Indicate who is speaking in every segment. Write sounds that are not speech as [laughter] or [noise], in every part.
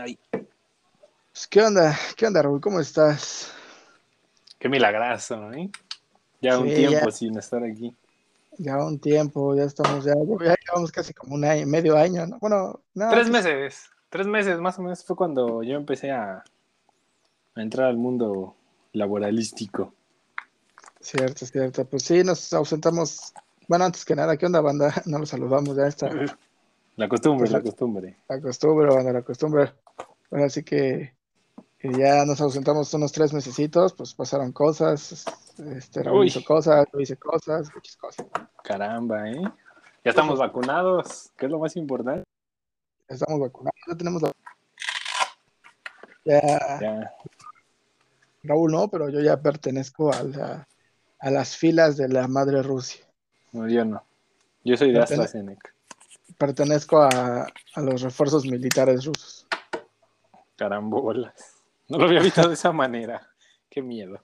Speaker 1: Ay,
Speaker 2: Pues, ¿qué onda? ¿Qué onda, Raúl? ¿Cómo estás?
Speaker 1: qué milagrazo, ¿eh? Ya un tiempo
Speaker 2: ya.
Speaker 1: sin estar aquí.
Speaker 2: Ya un tiempo, ya estamos, ya, ya llevamos casi como un año, medio año, ¿no? Bueno, no.
Speaker 1: Tres meses, tres meses más o menos fue cuando yo empecé a, a entrar al mundo laboralístico.
Speaker 2: Cierto, cierto. Pues sí, nos ausentamos. Bueno, antes que nada, ¿qué onda, banda? [laughs] No los saludamos, ya está.
Speaker 1: La costumbre,
Speaker 2: Pues
Speaker 1: la
Speaker 2: la-
Speaker 1: costumbre.
Speaker 2: La costumbre, banda, la costumbre. Bueno, así que, ya nos ausentamos unos tres mesecitos, pues pasaron cosas, este, Raúl hizo cosas, yo hice cosas, muchas cosas.
Speaker 1: Caramba, ¿eh? Ya estamos vacunados, que es lo más importante.
Speaker 2: Estamos vacunados, ya tenemos la... Ya,
Speaker 1: Ya,
Speaker 2: Raúl no, pero yo ya pertenezco a, la- a las filas de la madre Rusia.
Speaker 1: no, yo no. Yo soy de
Speaker 2: Ya
Speaker 1: AstraZeneca.
Speaker 2: Pertenezco a, a los refuerzos militares rusos.
Speaker 1: Carambolas. No lo había visto de esa manera. Qué miedo.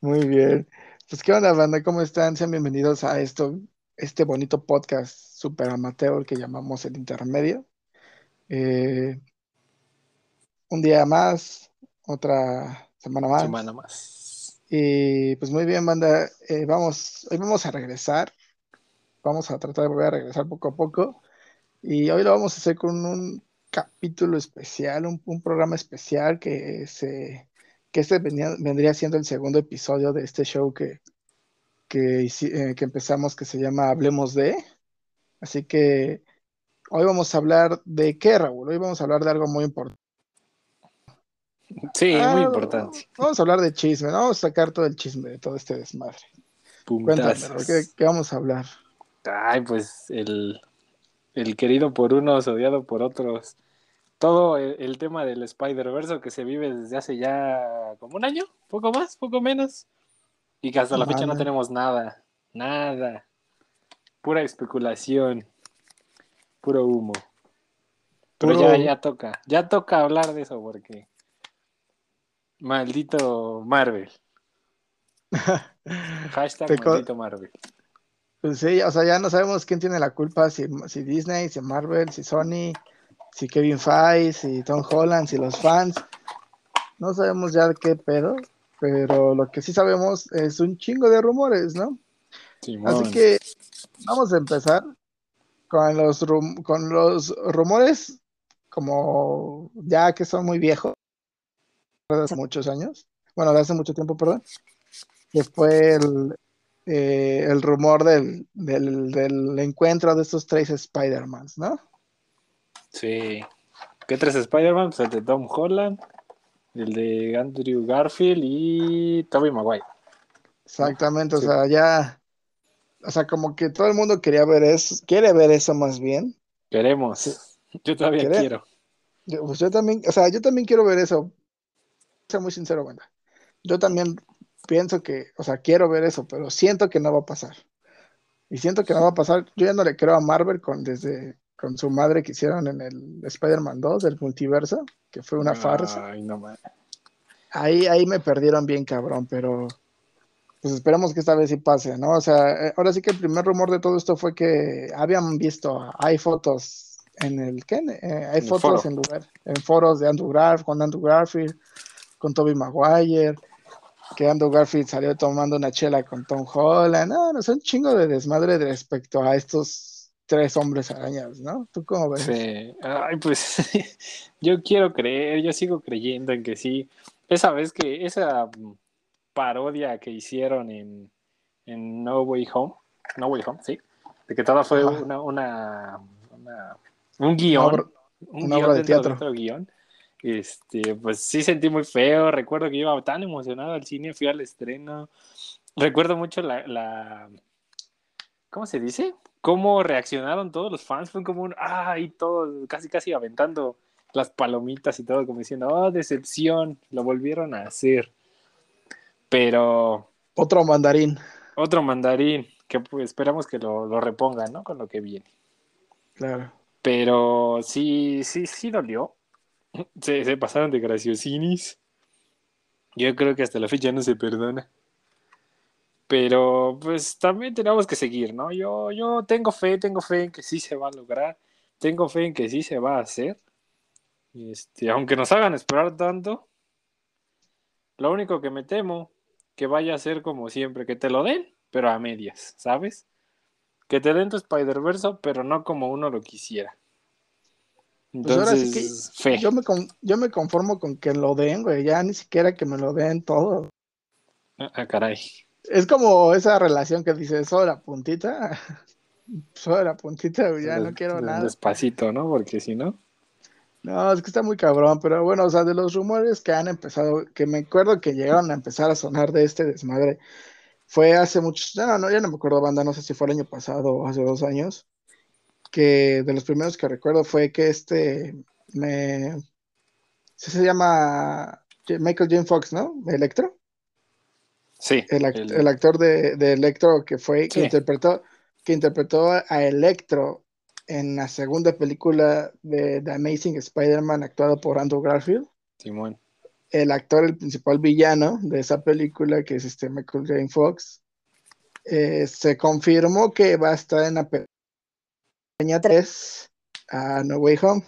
Speaker 2: Muy bien. Pues qué onda, banda, ¿cómo están? Sean bienvenidos a esto, este bonito podcast super amateur que llamamos El Intermedio. Eh, un día más, otra semana más.
Speaker 1: Semana más.
Speaker 2: Y pues muy bien, banda, eh, vamos, hoy vamos a regresar, vamos a tratar de volver a regresar poco a poco y hoy lo vamos a hacer con un capítulo especial, un, un programa especial que se, que este venía- vendría siendo el segundo episodio de este show que, que, eh, que empezamos que se llama Hablemos de, así que hoy vamos a hablar de qué, Raúl, hoy vamos a hablar de algo muy importante.
Speaker 1: Sí,
Speaker 2: Ah,
Speaker 1: muy importante.
Speaker 2: Vamos a hablar de chisme, ¿no? Vamos a sacar todo el chisme de todo este desmadre. Cuéntame,
Speaker 1: Puntazos.
Speaker 2: Raúl, ¿qué, qué vamos a hablar?
Speaker 1: Ay, pues el, el querido por unos, odiado por otros. Todo el, el tema del Spider-Verse que se vive desde hace ya como un año, poco más, poco menos. Y que hasta la fecha no tenemos nada, nada. Pura especulación, puro humo. Pero
Speaker 2: Puro-
Speaker 1: ya, ya toca, ya toca hablar de eso porque... Maldito Marvel. [laughs] Hashtag maldito Marvel.
Speaker 2: Pues sí, o sea, ya no sabemos quién tiene la culpa, si, si Disney, si Marvel, si Sony, si Kevin Feige, si Tom Holland, si los fans. No sabemos ya qué pedo, pero lo que sí sabemos es un chingo de rumores, ¿no?
Speaker 1: Simón.
Speaker 2: Así que vamos a empezar con los, rum- con los rumores, como ya que son muy viejos, de hace muchos años, bueno, de hace mucho tiempo, perdón, que fue el, eh, el rumor del, del, del encuentro de estos tres Spider-Mans, ¿no?
Speaker 1: Sí. ¿Qué tres Spider-Man? Pues el de Tom Holland, el de Andrew Garfield y Tobey Maguire.
Speaker 2: Exactamente,
Speaker 1: Sí.
Speaker 2: o sea, ya, o sea, como que todo el mundo quería ver eso, quiere ver eso más bien.
Speaker 1: Queremos.
Speaker 2: Sí. [laughs]
Speaker 1: Yo todavía quiero.
Speaker 2: Yo, pues yo también, o sea, yo también quiero ver eso. Ser muy sincero, banda. Yo también pienso que, o sea, quiero ver eso, pero siento que no va a pasar. Y siento que no va a pasar. Yo ya no le creo a Marvel con desde con su madre que hicieron en el Spider-Man 2 del multiverso, que fue una farsa.
Speaker 1: Ay, no mames.
Speaker 2: Ahí, ahí me perdieron bien cabrón, pero pues esperemos que esta vez sí pase, ¿no? O sea, eh, ahora sí que el primer rumor de todo esto fue que habían visto, hay fotos en el, ¿qué? Eh, hay
Speaker 1: En
Speaker 2: fotos en lugar, en foros de Andrew Garfield, con Andrew Garfield, con Tobey Maguire, que Andrew Garfield salió tomando una chela con Tom Holland, no, no, es un chingo de desmadre respecto a estos tres hombres arañas, ¿no? ¿Tú cómo ves?
Speaker 1: Sí. Ay, pues [laughs] yo quiero creer, yo sigo creyendo en que sí. Esa vez que, esa parodia que hicieron en, en No Way Home, No Way Home, sí, de que toda fue una, una, una- un guion,
Speaker 2: Una obra-
Speaker 1: un
Speaker 2: una
Speaker 1: guion
Speaker 2: obra de teatro.
Speaker 1: guion. Este, pues sí sentí muy feo. Recuerdo que iba tan emocionado al cine, fui al estreno. Recuerdo mucho la, la ¿cómo se dice? Cómo reaccionaron todos los fans. Fue como un, ay, todos casi casi aventando las palomitas y todo, como diciendo, oh, decepción, lo volvieron a hacer. Pero
Speaker 2: Otro mandarín,
Speaker 1: otro mandarín, que pues, esperamos que lo, lo repongan, ¿no? Con lo que viene.
Speaker 2: claro.
Speaker 1: Pero sí, sí, sí dolió. Se, pasaron de graciosinis. Yo creo que hasta la fecha no se perdona. Pero pues también tenemos que seguir, ¿no? Yo, yo tengo fe, tengo fe en que sí se va a lograr. Tengo fe en que sí se va a hacer. Este, aunque nos hagan esperar tanto, lo único que me temo que vaya a ser como siempre, que te lo den, pero a medias, ¿sabes? Que te den tu Spider-Verse, pero no como uno lo quisiera.
Speaker 2: Pues ahora sí
Speaker 1: Entonces,
Speaker 2: que yo me, con- yo me conformo con que lo den, güey, ya ni siquiera que me lo den todo.
Speaker 1: Ah, caray.
Speaker 2: Es como esa relación que dice, solo la puntita, [laughs] solo la puntita, güey, ya no quiero nada.
Speaker 1: Despacito, ¿no? Porque si no.
Speaker 2: No, es que está muy cabrón, pero bueno, o sea, de los rumores que han empezado, que me acuerdo que llegaron a empezar a sonar de este desmadre, fue hace muchos, no, no, ya no me acuerdo, banda, no sé si fue el año pasado o hace dos años, que de los primeros que recuerdo fue que este, me, sí se llama Michael J. Fox, ¿no? Electro,
Speaker 1: Sí.
Speaker 2: el, act-
Speaker 1: el-
Speaker 2: el actor de, de Electro que fue, que interpretó, que interpretó a Electro en la segunda película de The Amazing Spider-Man actuado por Andrew Garfield.
Speaker 1: Simón.
Speaker 2: el actor, el principal villano de esa película, que es este Michael J. Fox, eh, se confirmó que va a estar en la pequeña 3 a No Way Home.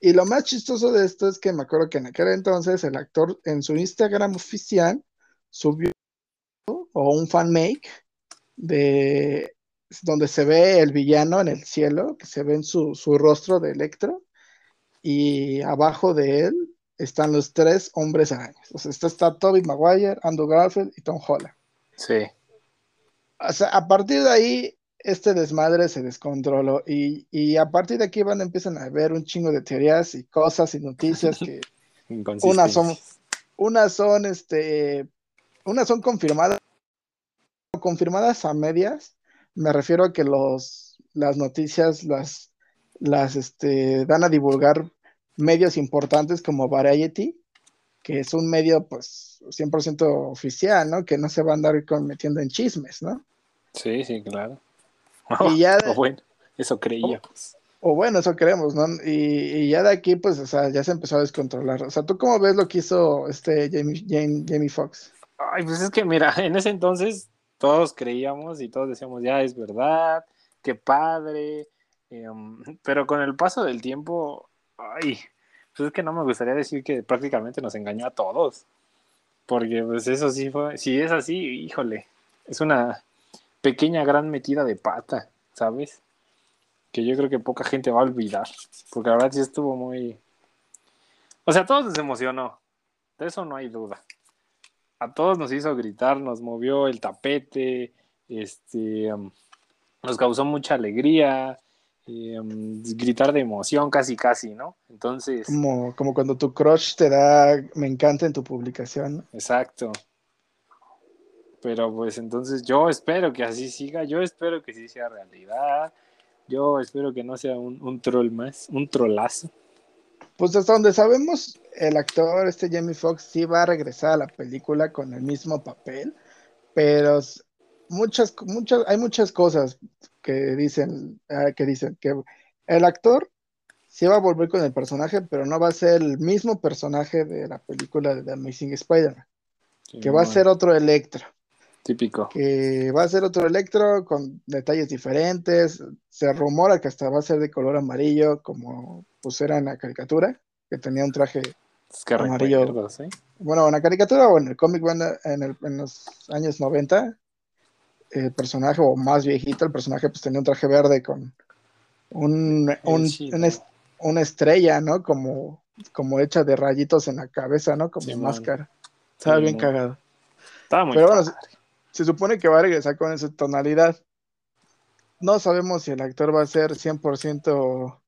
Speaker 2: Y lo más chistoso de esto es que me acuerdo que en aquel entonces el actor en su Instagram oficial subió o un fanmake de donde se ve el villano en el cielo, que se ve en su, su rostro de Electro, y abajo de él están los tres hombres arañas. O sea, está, está Tobey Maguire, Andrew Garfield y Tom Holland.
Speaker 1: Sí.
Speaker 2: O sea, a partir de ahí, este desmadre se descontroló y, y a partir de aquí van empiezan a ver un chingo de teorías y cosas y noticias que [laughs] unas son, unas son, este, unas son confirmadas, confirmadas a medias. Me refiero a que los, las noticias las, las, este, dan a divulgar medios importantes como Variety, que es un medio, pues, 100% oficial, ¿no? Que no se va a andar metiendo en chismes, ¿no?
Speaker 1: Sí, sí, claro.
Speaker 2: Y ya- [laughs]
Speaker 1: O bueno, eso creíamos.
Speaker 2: O bueno, eso creemos, ¿no? Y, y ya de aquí, pues, o sea, ya se empezó a descontrolar. O sea, ¿tú cómo ves lo que hizo este Jamie, Jamie, Jamie Foxx?
Speaker 1: Ay, pues es que mira, [laughs] en ese entonces todos creíamos y todos decíamos, ya es verdad, qué padre. em, pero con el paso del tiempo, ay, pues es que no me gustaría decir que prácticamente nos engañó a todos. Porque pues eso sí fue, si es así, híjole, es una pequeña gran metida de pata, ¿sabes? Que yo creo que poca gente va a olvidar. Porque la verdad sí estuvo muy... O sea, a todos nos emocionó. De eso no hay duda a todos nos hizo gritar, nos movió el tapete, este, um, nos causó mucha alegría, eh, um, gritar de emoción casi casi, ¿no? Entonces,
Speaker 2: Como, como cuando tu crush te da me encanta en tu publicación.
Speaker 1: exacto. Pero pues entonces yo espero que así siga, yo espero que sí sea realidad, yo espero que no sea un, un troll más, un trolazo.
Speaker 2: Pues hasta donde sabemos, el actor, este Jamie Foxx, sí va a regresar a la película con el mismo papel, pero muchas, muchas, hay muchas cosas que dicen, ah, que dicen que el actor sí va a volver con el personaje, pero no va a ser el mismo personaje de la película de The Amazing Spider-Man, que va a ser otro Electro.
Speaker 1: Típico.
Speaker 2: que va a ser otro Electro con detalles diferentes. Se rumora que hasta va a ser de color amarillo, como era en la caricatura, que tenía un traje,
Speaker 1: Es que
Speaker 2: amarillo.
Speaker 1: ¿eh?
Speaker 2: bueno, en la caricatura o en el cómic, bueno, en, el- en los años 90, el personaje, o más viejito, el personaje pues tenía un traje verde con un, un- una, es- una estrella, ¿no? Como, como hecha de rayitos en la cabeza, ¿no? Como máscara. Estaba
Speaker 1: Sí,
Speaker 2: bien
Speaker 1: muy-
Speaker 2: cagado.
Speaker 1: Estaba muy
Speaker 2: Pero bueno,
Speaker 1: padre.
Speaker 2: Se supone que va a regresar con esa tonalidad. No sabemos si el actor va a ser 100%...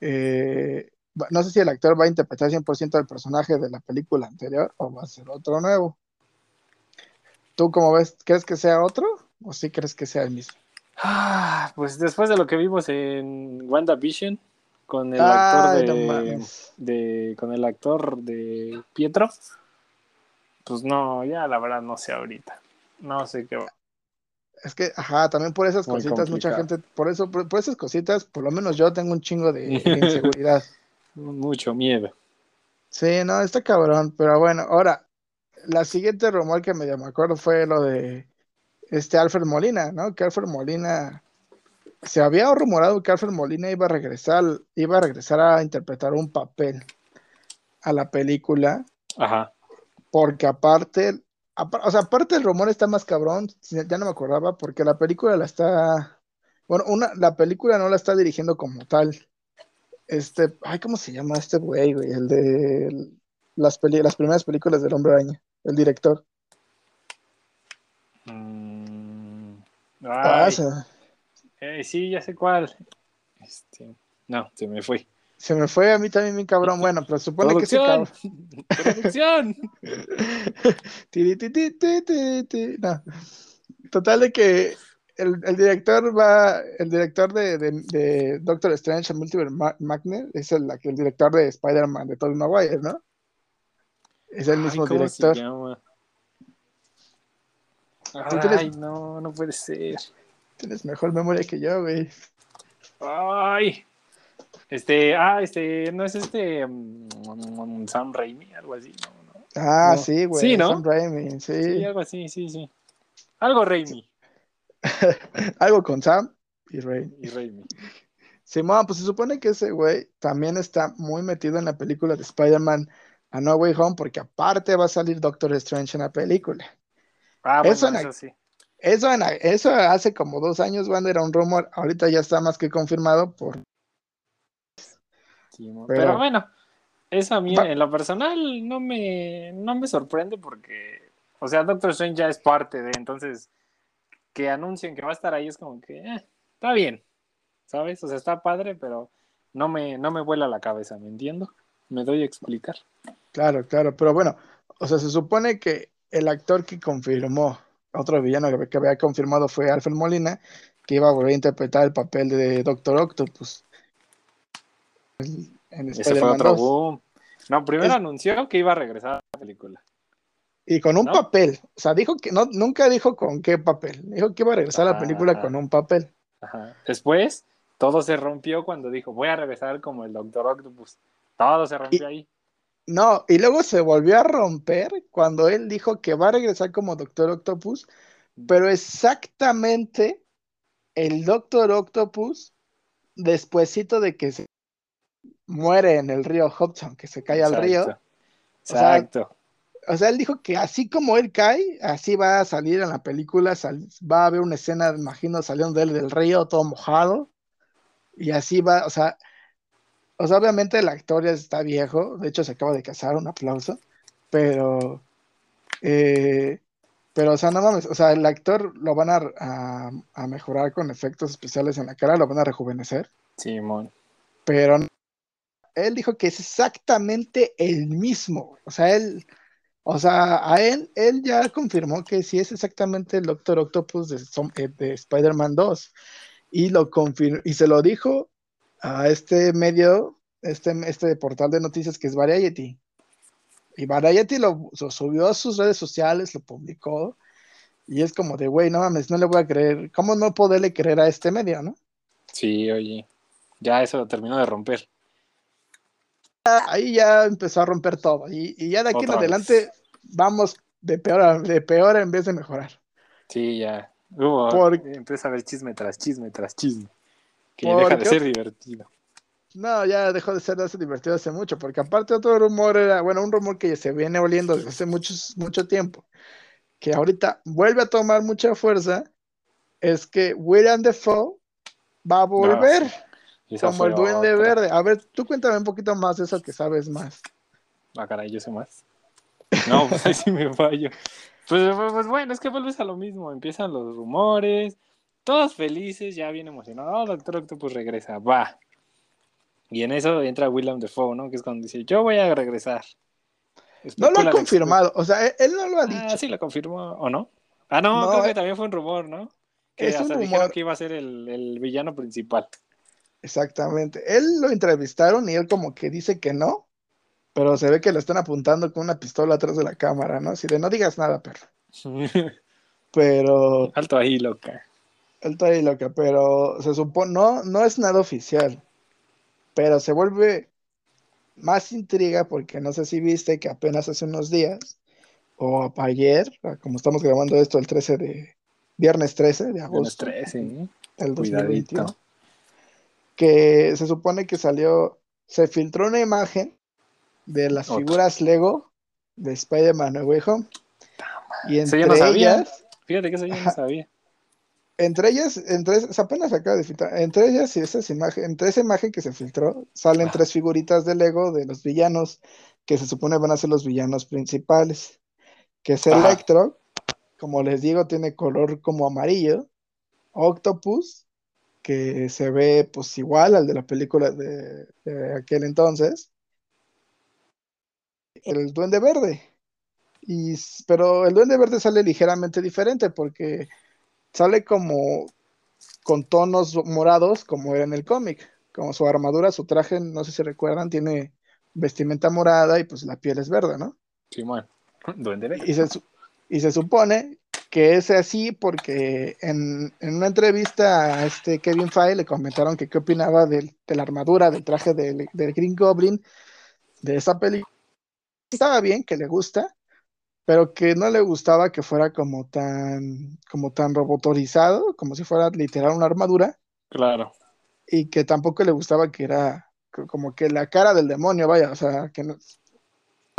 Speaker 2: eh, no sé si el actor va a interpretar 100% al personaje de la película anterior o va a ser otro nuevo. ¿Tú cómo ves? ¿Crees que sea otro o sí crees que sea el mismo?
Speaker 1: Ah, pues después de lo que vimos en WandaVision con el
Speaker 2: Ay,
Speaker 1: actor de, de- con el actor de Pietro, pues no, ya la verdad no sé ahorita. No sé qué va.
Speaker 2: Es que, ajá, también por esas
Speaker 1: Muy
Speaker 2: cositas, mucha gente, por eso, por, por esas cositas, por lo menos yo tengo un chingo de, de [laughs] inseguridad.
Speaker 1: Mucho miedo.
Speaker 2: Sí, no, está cabrón, pero bueno, ahora, la siguiente rumor que medio me acuerdo fue lo de este Alfred Molina, ¿no? Que Alfred Molina se había rumorado que Alfred Molina iba a regresar, iba a regresar a interpretar un papel a la película.
Speaker 1: Ajá.
Speaker 2: Porque aparte, o sea, aparte el rumor está más cabrón, ya no me acordaba, porque la película la está, bueno, una, la película no la está dirigiendo como tal. Este, ay, ¿cómo se llama este güey, güey? El de las, las primeras películas del Hombre Araña, el director.
Speaker 1: Mm,
Speaker 2: Ah,
Speaker 1: ay,
Speaker 2: se,
Speaker 1: eh, sí, ya sé cuál. Este, no, se me fue.
Speaker 2: Se me fue a mí también mi cabrón. Bueno, pero supone que ese
Speaker 1: Producción.
Speaker 2: No. Total de que el, el director va, el director de, de, de Doctor Strange, Multiverse Ma- Magnet, es el, el director de Spider-Man de Tobey Maguire, ¿no? Es el
Speaker 1: Ay,
Speaker 2: mismo
Speaker 1: ¿cómo
Speaker 2: director.
Speaker 1: se llama?
Speaker 2: Tienes-
Speaker 1: Ay, no, no puede ser.
Speaker 2: Tienes mejor memoria que yo, güey.
Speaker 1: Ay. Este, ah, este, no es este mm, Sam Raimi, algo así, no, no.
Speaker 2: Ah,
Speaker 1: No.
Speaker 2: sí, güey.
Speaker 1: Sí, ¿no?
Speaker 2: Sam Raimi, sí.
Speaker 1: Sí, algo así, sí, sí. Algo Raimi [laughs]
Speaker 2: Algo con Sam y Raimi.
Speaker 1: y Raimi.
Speaker 2: Simón, pues se supone que ese güey también está muy metido en la película de Spider-Man A No Way Home, porque aparte va a salir Doctor Strange en la película.
Speaker 1: Ah,
Speaker 2: Eso
Speaker 1: bueno,
Speaker 2: en
Speaker 1: eso sí.
Speaker 2: Eso, en- eso hace como dos años, Wanda, era un rumor. Ahorita ya está más que confirmado por. Pero-
Speaker 1: Pero, bueno, eso a mí
Speaker 2: Va-
Speaker 1: en lo personal no me, no me sorprende porque, o sea, Doctor Strange ya es parte de, entonces, que anuncien que va a estar ahí es como que, eh, está bien, ¿sabes? O sea, está padre, pero no me, no me vuela la cabeza, ¿me entiendo? Me doy a explicar.
Speaker 2: Claro, claro. Pero bueno, o sea, se supone que el actor que confirmó, otro villano que había confirmado fue Alfred Molina, que iba a volver a interpretar el papel de Doctor Octopus. En
Speaker 1: Ese fue otro
Speaker 2: 2.
Speaker 1: boom. No, primero
Speaker 2: Es-
Speaker 1: anunció que iba a regresar a la película.
Speaker 2: Y con un
Speaker 1: ¿No?
Speaker 2: papel. O sea, dijo que no, nunca dijo con qué papel. Dijo que iba a regresar a la película con un papel.
Speaker 1: Ajá. Después, todo se rompió cuando dijo, voy a regresar como el Doctor Octopus. Todo se rompió ahí.
Speaker 2: No, y luego se volvió a romper cuando él dijo que va a regresar como Doctor Octopus, pero exactamente el Doctor Octopus, despuesito de que se muere en el río Hudson, que se cae al río,
Speaker 1: Exacto.
Speaker 2: sea, o sea, él dijo que así como él cae, así va a salir en la película, sal- va a haber una escena, imagino, saliendo de él del río, todo mojado, y así va, o sea, o sea, obviamente el actor ya está viejo, de hecho se acaba de casar, un aplauso, pero, eh, pero, o sea, no mames, o sea, el actor lo van a, a- a mejorar con efectos especiales en la cara, lo van a rejuvenecer,
Speaker 1: Simón.
Speaker 2: pero no- él dijo que es exactamente el mismo, o sea, él, o sea, a él, él ya confirmó que sí es exactamente el Doctor Octopus de, eh, de Spider-Man 2, y lo confirmó, y se lo dijo a este medio, este, este portal de noticias que es Variety. Y Variety lo, lo subió a sus redes sociales, lo publicó, y es como de, güey, no mames, no le voy a creer, ¿cómo no poderle creer a este medio, no?
Speaker 1: Sí, oye. Ya eso lo terminó de romper.
Speaker 2: Ahí ya empezó a romper todo, y, y ya de aquí en
Speaker 1: Otra
Speaker 2: adelante
Speaker 1: vez.
Speaker 2: vamos de peor, a, de peor en vez de mejorar.
Speaker 1: Sí, ya. Hubo,
Speaker 2: Por-
Speaker 1: empieza a haber chisme tras chisme tras chisme. Que
Speaker 2: ¿Por
Speaker 1: deja de ser divertido.
Speaker 2: No, ya dejó de ser de divertido hace mucho, porque aparte otro rumor era, bueno, un rumor que se viene oliendo desde hace muchos, mucho tiempo, que ahorita vuelve a tomar mucha fuerza, es que William Defoe va a volver
Speaker 1: sí.
Speaker 2: Como el Duende
Speaker 1: otra.
Speaker 2: Verde. A ver, tú cuéntame un poquito más de eso que sabes más.
Speaker 1: Ah, caray, yo sé más. No, [laughs] pues ahí sí me fallo. Pues, pues, pues, bueno, es que vuelves a lo mismo. Empiezan los rumores, todos felices, ya bien emocionados. Oh, Doctor Octopus regresa, va. Y en eso entra William Defoe, ¿no? Que es cuando dice, yo voy a regresar.
Speaker 2: No lo ha confirmado, o sea, él, él no lo ha
Speaker 1: Ah,
Speaker 2: dicho.
Speaker 1: sí lo confirmó, ¿o no? Ah, no,
Speaker 2: No,
Speaker 1: creo
Speaker 2: eh,
Speaker 1: que también fue un rumor, ¿no? Que
Speaker 2: es un
Speaker 1: hasta dijeron
Speaker 2: rumor.
Speaker 1: que iba a ser el, el villano principal.
Speaker 2: Exactamente. Él lo entrevistaron y él como que dice que no, pero se ve que lo están apuntando con una pistola atrás de la cámara, ¿no? Así de no digas nada, perro. [laughs] Pero
Speaker 1: Alto ahí, loca.
Speaker 2: está ahí loca, pero se supone, no, no es nada oficial, pero se vuelve más intriga porque no sé si viste que apenas hace unos días, o ayer, como estamos grabando esto el 13 de, viernes 13 de
Speaker 1: Viernes
Speaker 2: agosto
Speaker 1: 13, ¿eh?
Speaker 2: del
Speaker 1: Cuidadito.
Speaker 2: 2021, que se supone que salió, se filtró una imagen de las
Speaker 1: Otra.
Speaker 2: figuras Lego de Spider-Man No Way Home. Y entre
Speaker 1: yo no sabía.
Speaker 2: ellas,
Speaker 1: Fíjate que eso yo no sabía.
Speaker 2: entre ellas, entre, apenas acaba de filtrar, entre ellas y esas imágenes, entre esa imagen que se filtró, salen
Speaker 1: Ah.
Speaker 2: tres figuritas de Lego de los villanos, que se supone van a ser los villanos principales, que es
Speaker 1: Ajá.
Speaker 2: Electro, como les digo, tiene color como amarillo, Octopus, que se ve pues igual al de la película de, de aquel entonces, el Duende Verde. Y, pero el Duende Verde sale ligeramente diferente porque sale como con tonos morados como era en el cómic, como su armadura, su traje, no sé si recuerdan, tiene vestimenta morada y pues la piel es verde, ¿no?
Speaker 1: Simón. [laughs] Duende Verde.
Speaker 2: Y se, y se supone que es así porque en, en una entrevista a este Kevin Feige le comentaron que qué opinaba del- de la armadura, del traje del, del Green Goblin, de esa película. Estaba bien, que le gusta, pero que no le gustaba que fuera como tan, como tan robotorizado, como si fuera literal una armadura,
Speaker 1: Claro.
Speaker 2: y que tampoco le gustaba que era co- como que la cara del demonio, vaya, o sea, que no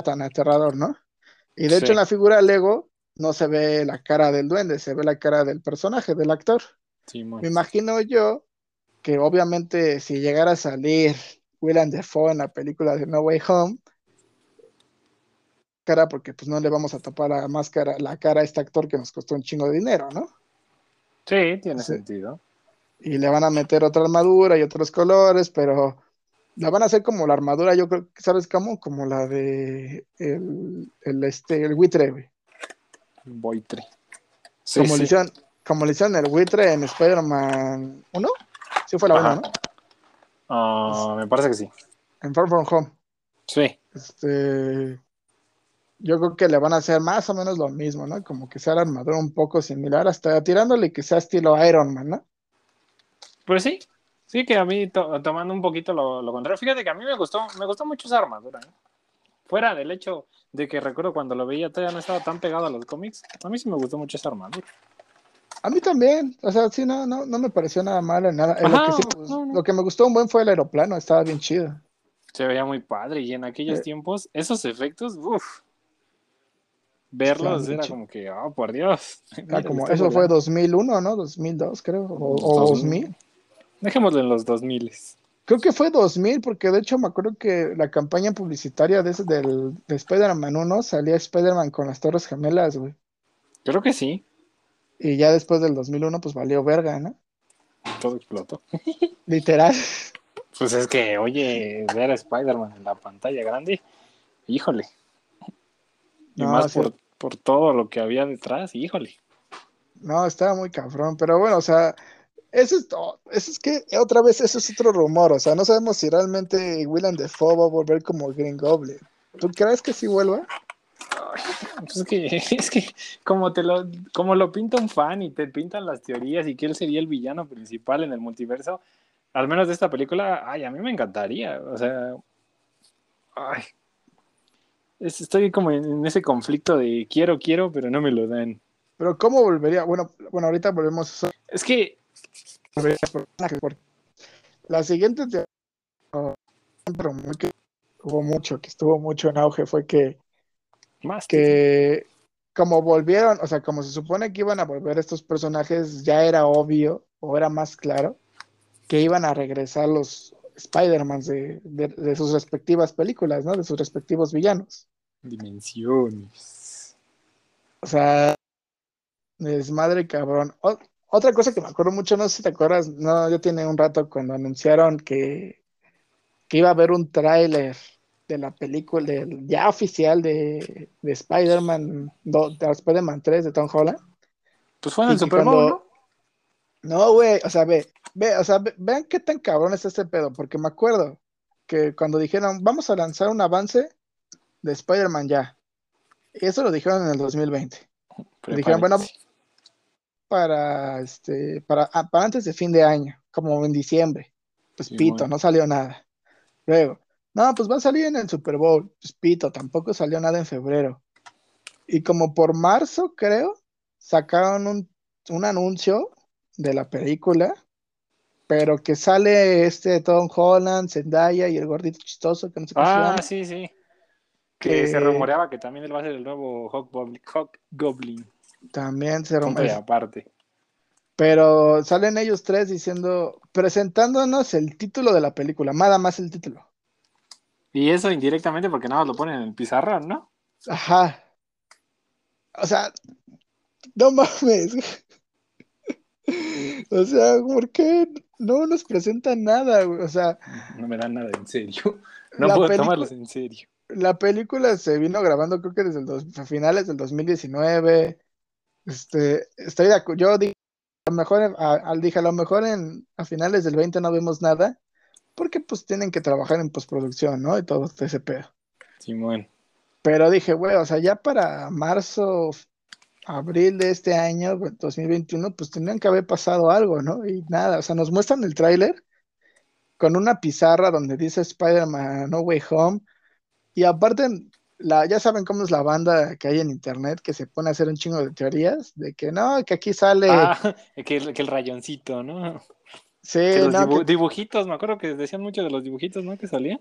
Speaker 2: tan aterrador, ¿no? Y de
Speaker 1: Sí.
Speaker 2: hecho en la figura Lego no se ve la cara del duende, se ve la cara del personaje, del actor. Me imagino yo que obviamente si llegara a salir Willem Dafoe en la película de No Way Home, cara porque pues no le vamos a tapar la máscara, la cara a este actor que nos costó un chingo de dinero, ¿no?
Speaker 1: Sí, tiene
Speaker 2: Sí.
Speaker 1: sentido.
Speaker 2: Y le van a meter otra armadura y otros colores, pero la van a hacer como la armadura, yo creo que, ¿sabes cómo? Como la de el, el, este, el buitre, güey.
Speaker 1: Boitre. Sí,
Speaker 2: como,
Speaker 1: sí.
Speaker 2: Le hicieron, como le hicieron el buitre en Spider-Man 1. Sí fue la
Speaker 1: Ajá.
Speaker 2: 1, ¿no?
Speaker 1: Ah, me parece que sí.
Speaker 2: En Far From Home.
Speaker 1: Sí.
Speaker 2: Este, yo creo que le van a hacer más o menos lo mismo, ¿no? Como que sea la armadura un poco similar, hasta tirándole que sea estilo Iron Man, ¿no?
Speaker 1: Pues sí. Sí, que a mí, to- tomando un poquito lo, lo contrario, fíjate que a mí me gustó, me gustó mucho esa armadura. ¿eh? Fuera del hecho de que recuerdo cuando lo veía todavía no estaba tan pegado a los cómics, a mí sí me gustó mucho esa armadura.
Speaker 2: A mí también, o sea, sí, no, no, no me pareció nada malo, nada. Lo, que sí me,
Speaker 1: no, no.
Speaker 2: lo que me gustó un buen fue el aeroplano, estaba bien chido.
Speaker 1: Se veía muy padre y en aquellos
Speaker 2: Eh.
Speaker 1: tiempos, esos efectos, uff, verlos era como que, oh, por Dios. [laughs] Mira,
Speaker 2: como, eso fue
Speaker 1: volando.
Speaker 2: 2001, ¿no? 2002, creo, o, o 2000.
Speaker 1: Dejémoslo en los 2000.
Speaker 2: Creo que fue 2000, porque de hecho me acuerdo que la campaña publicitaria de, ese, del, de Spider-Man 1 salía Spider-Man con las Torres Gemelas, güey.
Speaker 1: Creo que sí,
Speaker 2: Y ya después del 2001, pues valió verga, ¿no?
Speaker 1: todo explotó. [laughs]
Speaker 2: Literal.
Speaker 1: Pues es que, oye, ver a Spider-Man en la pantalla grande, híjole. Y
Speaker 2: No,
Speaker 1: más
Speaker 2: sí.
Speaker 1: por, por todo lo que había detrás, híjole.
Speaker 2: No, estaba muy cabrón, pero bueno, o sea, eso es todo. Eso es que, otra vez, eso es otro rumor, o sea, no sabemos si realmente Willem Dafoe va a volver como Green Goblin. ¿Tú crees que sí vuelva?
Speaker 1: Pues es que, [laughs] es que como te lo, como lo pinta un fan y te pintan las teorías y que él sería el villano principal en el multiverso, al menos de esta película, ay, a mí me encantaría. O sea, ay, es- estoy como en, en ese conflicto de quiero, quiero, pero no me lo dan.
Speaker 2: Pero ¿cómo volvería? Bueno, bueno, ahorita volvemos a
Speaker 1: Es que,
Speaker 2: sobre los personajes, porque la siguiente pero muy que hubo mucho, que estuvo mucho en auge, fue que,
Speaker 1: más
Speaker 2: que como volvieron, o sea, como se supone que iban a volver estos personajes, ya era obvio, o era más claro, que iban a regresar los Spider-Mans de, de- de sus respectivas películas, ¿no? De sus respectivos villanos.
Speaker 1: dimensiones.
Speaker 2: O sea, desmadre cabrón. O- otra cosa que me acuerdo mucho, no sé si te acuerdas, no, ya tiene un rato cuando anunciaron que, que iba a haber un tráiler de la película, ya oficial de, de Spider-Man, de Spider-Man 3 de Tom Holland.
Speaker 1: Pues fue en el Super Bowl,
Speaker 2: cuando-
Speaker 1: ¿no?
Speaker 2: No, güey, o sea, ve, ve, o sea, ve- vean qué tan cabrón está este pedo, porque me acuerdo que cuando dijeron, vamos a lanzar un avance de Spider-Man ya, y eso lo dijeron en el 2020. Dijeron, bueno. Para este para, ah, para antes de fin de año, como en diciembre. Pues
Speaker 1: Sí,
Speaker 2: pito,
Speaker 1: bueno.
Speaker 2: no salió nada. Luego, no, pues va a salir en el Super Bowl. Pues pito, tampoco salió nada en febrero. Y como por marzo, creo, sacaron un un anuncio de la película, pero que sale este Tom Holland, Zendaya y el gordito chistoso que no sé
Speaker 1: Ah, sí, sí. Que se rumoreaba que también él va a ser el nuevo Hawk Goblin.
Speaker 2: También se rompe.
Speaker 1: aparte.
Speaker 2: Pero salen ellos tres diciendo, presentándonos el título de la película, nada más el título.
Speaker 1: Y eso indirectamente porque nada más lo ponen en el pizarrón, ¿no?
Speaker 2: Ajá. O sea, no mames. [laughs] O sea, ¿por qué no nos presentan nada, güey? O sea,
Speaker 1: No me dan nada en serio. [laughs] No puedo
Speaker 2: película-
Speaker 1: tomarlos en serio.
Speaker 2: la película se vino grabando creo que desde el dos- finales del 2019. Este, estoy de acu- yo dije, a lo mejor, a, dije, a lo mejor en, a finales del 20 no vemos nada, porque pues tienen que trabajar en postproducción, ¿no? Y todo ese pedo.
Speaker 1: Simón.
Speaker 2: Pero dije, güey, o sea, ya para marzo, abril de este año, 2021, pues tendrían que haber pasado algo, ¿no? Y nada, o sea, nos muestran el tráiler con una pizarra donde dice Spider-Man No Way Home. Y aparte, la, ya saben cómo es la banda que hay en internet que se pone a hacer un chingo de teorías de que no, que aquí sale.
Speaker 1: Ah, [laughs] que el, que el rayoncito, ¿no?
Speaker 2: sí,
Speaker 1: Que los
Speaker 2: no,
Speaker 1: dibu-
Speaker 2: que-
Speaker 1: dibujitos, me acuerdo que decían mucho de los dibujitos, ¿no? Que salían.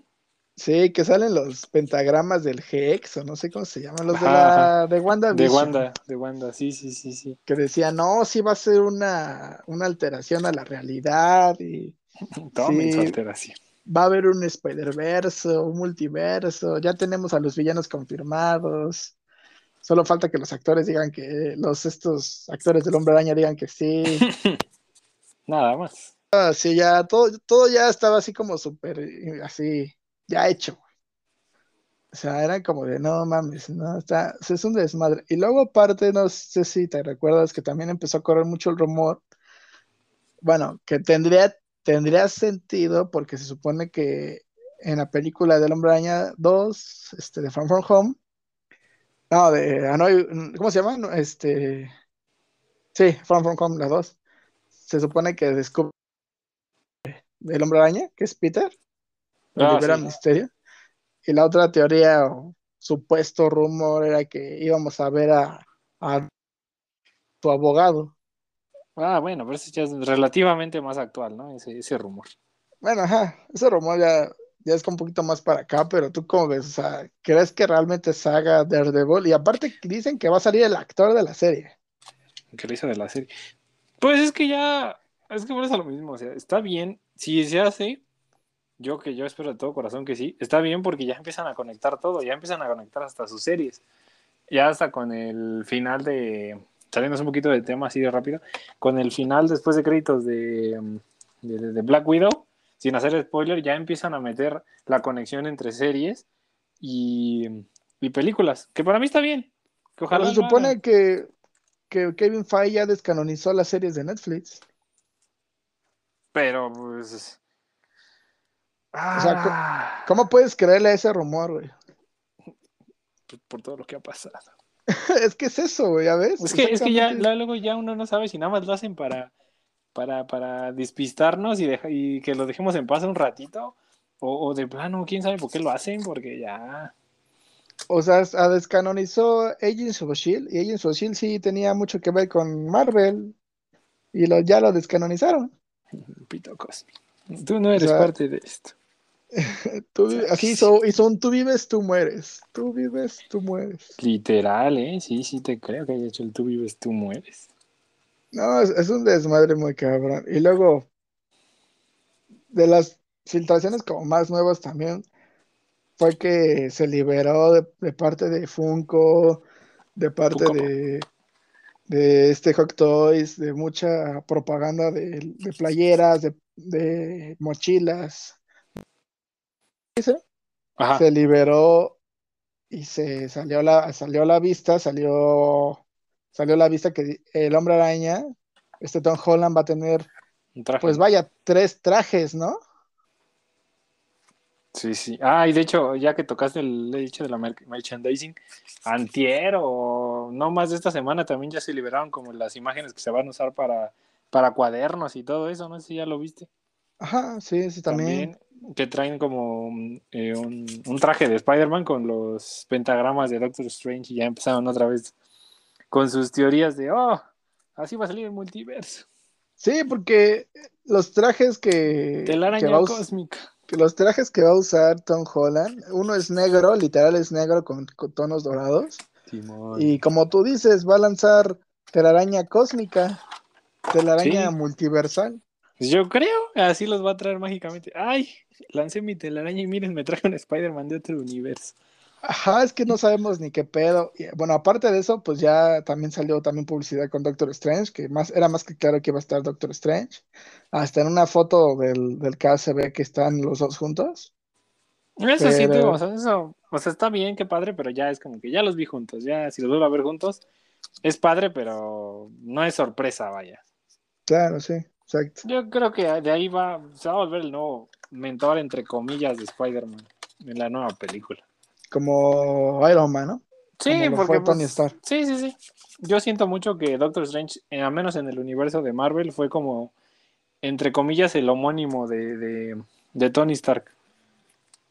Speaker 2: sí, que salen los pentagramas del Hex, o no sé cómo se llaman, los de la de Wanda
Speaker 1: De Wanda, de Wanda, sí, sí, sí, sí.
Speaker 2: que decía, no, sí va a ser una, una alteración a la realidad y [laughs]
Speaker 1: Tomen su alteración.
Speaker 2: Va a haber un Spider-Verse, un multiverso, ya tenemos a los villanos confirmados. Solo falta que los actores digan que, los estos actores del Hombre Araña digan que sí. [laughs]
Speaker 1: Nada más.
Speaker 2: Así ya, todo, todo ya estaba así como súper, así, ya hecho. O sea, era como de, no mames, no, está, es un desmadre. Y luego aparte, no sé si te recuerdas que también empezó a correr mucho el rumor, bueno, que tendría, tendría sentido porque se supone que en la película del Hombre Araña 2, este, de Far From Home, no, de Hanoi, ¿cómo se llama? Este, sí, Far From Home, la 2, se supone que descubre del Hombre Araña, que es Peter,
Speaker 1: Ah,
Speaker 2: libera
Speaker 1: sí.
Speaker 2: Misterio. Y la otra teoría o supuesto rumor era que íbamos a ver a, a tu abogado.
Speaker 1: Ah, bueno, pero eso ya es relativamente más actual, ¿no? Ese, ese rumor.
Speaker 2: Bueno, ajá, ese rumor ya, ya es un poquito más para acá, pero tú cómo ves, o sea, ¿crees que realmente se haga Daredevil? Y aparte dicen que va a salir el actor de la serie.
Speaker 1: que lo hizo de la serie. Pues es que ya, es que por eso lo mismo, o sea, está bien, si se hace, yo que yo espero de todo corazón que sí, está bien porque ya empiezan a conectar todo, ya empiezan a conectar hasta sus series, ya hasta con el final de, saliendo un poquito del tema así de rápido, con el final después de créditos de, de, de Black Widow, sin hacer spoiler, ya empiezan a meter la conexión entre series y, y películas, que para mí está bien. Que ojalá
Speaker 2: Pero se
Speaker 1: hagan.
Speaker 2: supone que, que Kevin Feige ya descanonizó las series de Netflix.
Speaker 1: Pero pues.
Speaker 2: O sea,
Speaker 1: Ah,
Speaker 2: ¿Cómo puedes creerle a ese rumor, güey?
Speaker 1: por todo lo que ha pasado. [laughs]
Speaker 2: Es que es eso, güey, ¿ya ves?
Speaker 1: Es que, es que ya luego ya uno no sabe si nada más lo hacen para, para, para despistarnos y, deja- y que lo dejemos en paz un ratito. O, o de plano, quién sabe por qué lo hacen, porque ya.
Speaker 2: O sea, a descanonizó Agents of S.H.I.E.L.D. y Agents of S.H.I.E.L.D. sí tenía mucho que ver con Marvel y lo, ya lo descanonizaron. [laughs]
Speaker 1: Pito cósmico. Tú no eres
Speaker 2: sea,
Speaker 1: parte de esto. [laughs]
Speaker 2: Tú así hizo, un tú vives, tú mueres. Tú vives, tú mueres.
Speaker 1: Literal, ¿eh? Sí, sí, te creo que haya hecho el tú vives, tú mueres.
Speaker 2: No, es, es un desmadre muy cabrón. Y luego, de las filtraciones como más nuevas también, fue que se liberó de, de parte de Funko, de parte de, de este Hot Toys, de mucha propaganda de, de playeras, de, de mochilas.
Speaker 1: Ajá.
Speaker 2: Se liberó y se salió la, salió la vista, salió, salió la vista que el Hombre Araña, este Tom Holland va a tener, pues vaya, tres trajes, ¿no?
Speaker 1: Sí, sí. Ah, y de hecho, ya que tocaste el hecho de la mer- merchandising, antier o no más de esta semana también ya se liberaron como las imágenes que se van a usar para, para cuadernos y todo eso, no sé si ya lo viste.
Speaker 2: Ajá, sí, sí, también.
Speaker 1: También que traen como eh, un, un traje de Spider-Man con los pentagramas de Doctor Strange y ya empezaron otra vez con sus teorías de, oh, Así va a salir el multiverso.
Speaker 2: Sí, porque los trajes que.
Speaker 1: Telaraña
Speaker 2: que
Speaker 1: cósmica.
Speaker 2: que los trajes que va a usar Tom Holland, uno es negro, literal es negro con, con tonos dorados. Y como tú dices, va a lanzar telaraña cósmica, telaraña
Speaker 1: Sí.
Speaker 2: multiversal.
Speaker 1: Yo creo, así los va a traer mágicamente. Ay, lancé mi telaraña y miren, me traje un Spider-Man de otro universo.
Speaker 2: Ajá, es que no sabemos ni qué pedo. Bueno, aparte de eso, pues ya también salió también publicidad con Doctor Strange, que más era más que claro que iba a estar Doctor Strange. Hasta en una foto del, del cast se ve que están los dos juntos.
Speaker 1: Eso sí,
Speaker 2: Pero-
Speaker 1: digo, o sea, eso, o sea, está bien, qué padre, pero ya es como que ya los vi juntos, ya si los vuelvo a ver juntos, es padre, pero no es sorpresa, vaya.
Speaker 2: Claro, sí, exacto.
Speaker 1: Yo creo que de ahí va, se va a volver el nuevo mentor, entre comillas, de Spider-Man en la nueva película.
Speaker 2: Como Iron Man, ¿no?
Speaker 1: Sí, porque
Speaker 2: fue Tony
Speaker 1: pues,
Speaker 2: Stark.
Speaker 1: sí, sí, sí. Yo siento mucho que Doctor Strange, eh, al menos en el universo de Marvel, fue como, entre comillas, el homónimo de, de, de Tony Stark.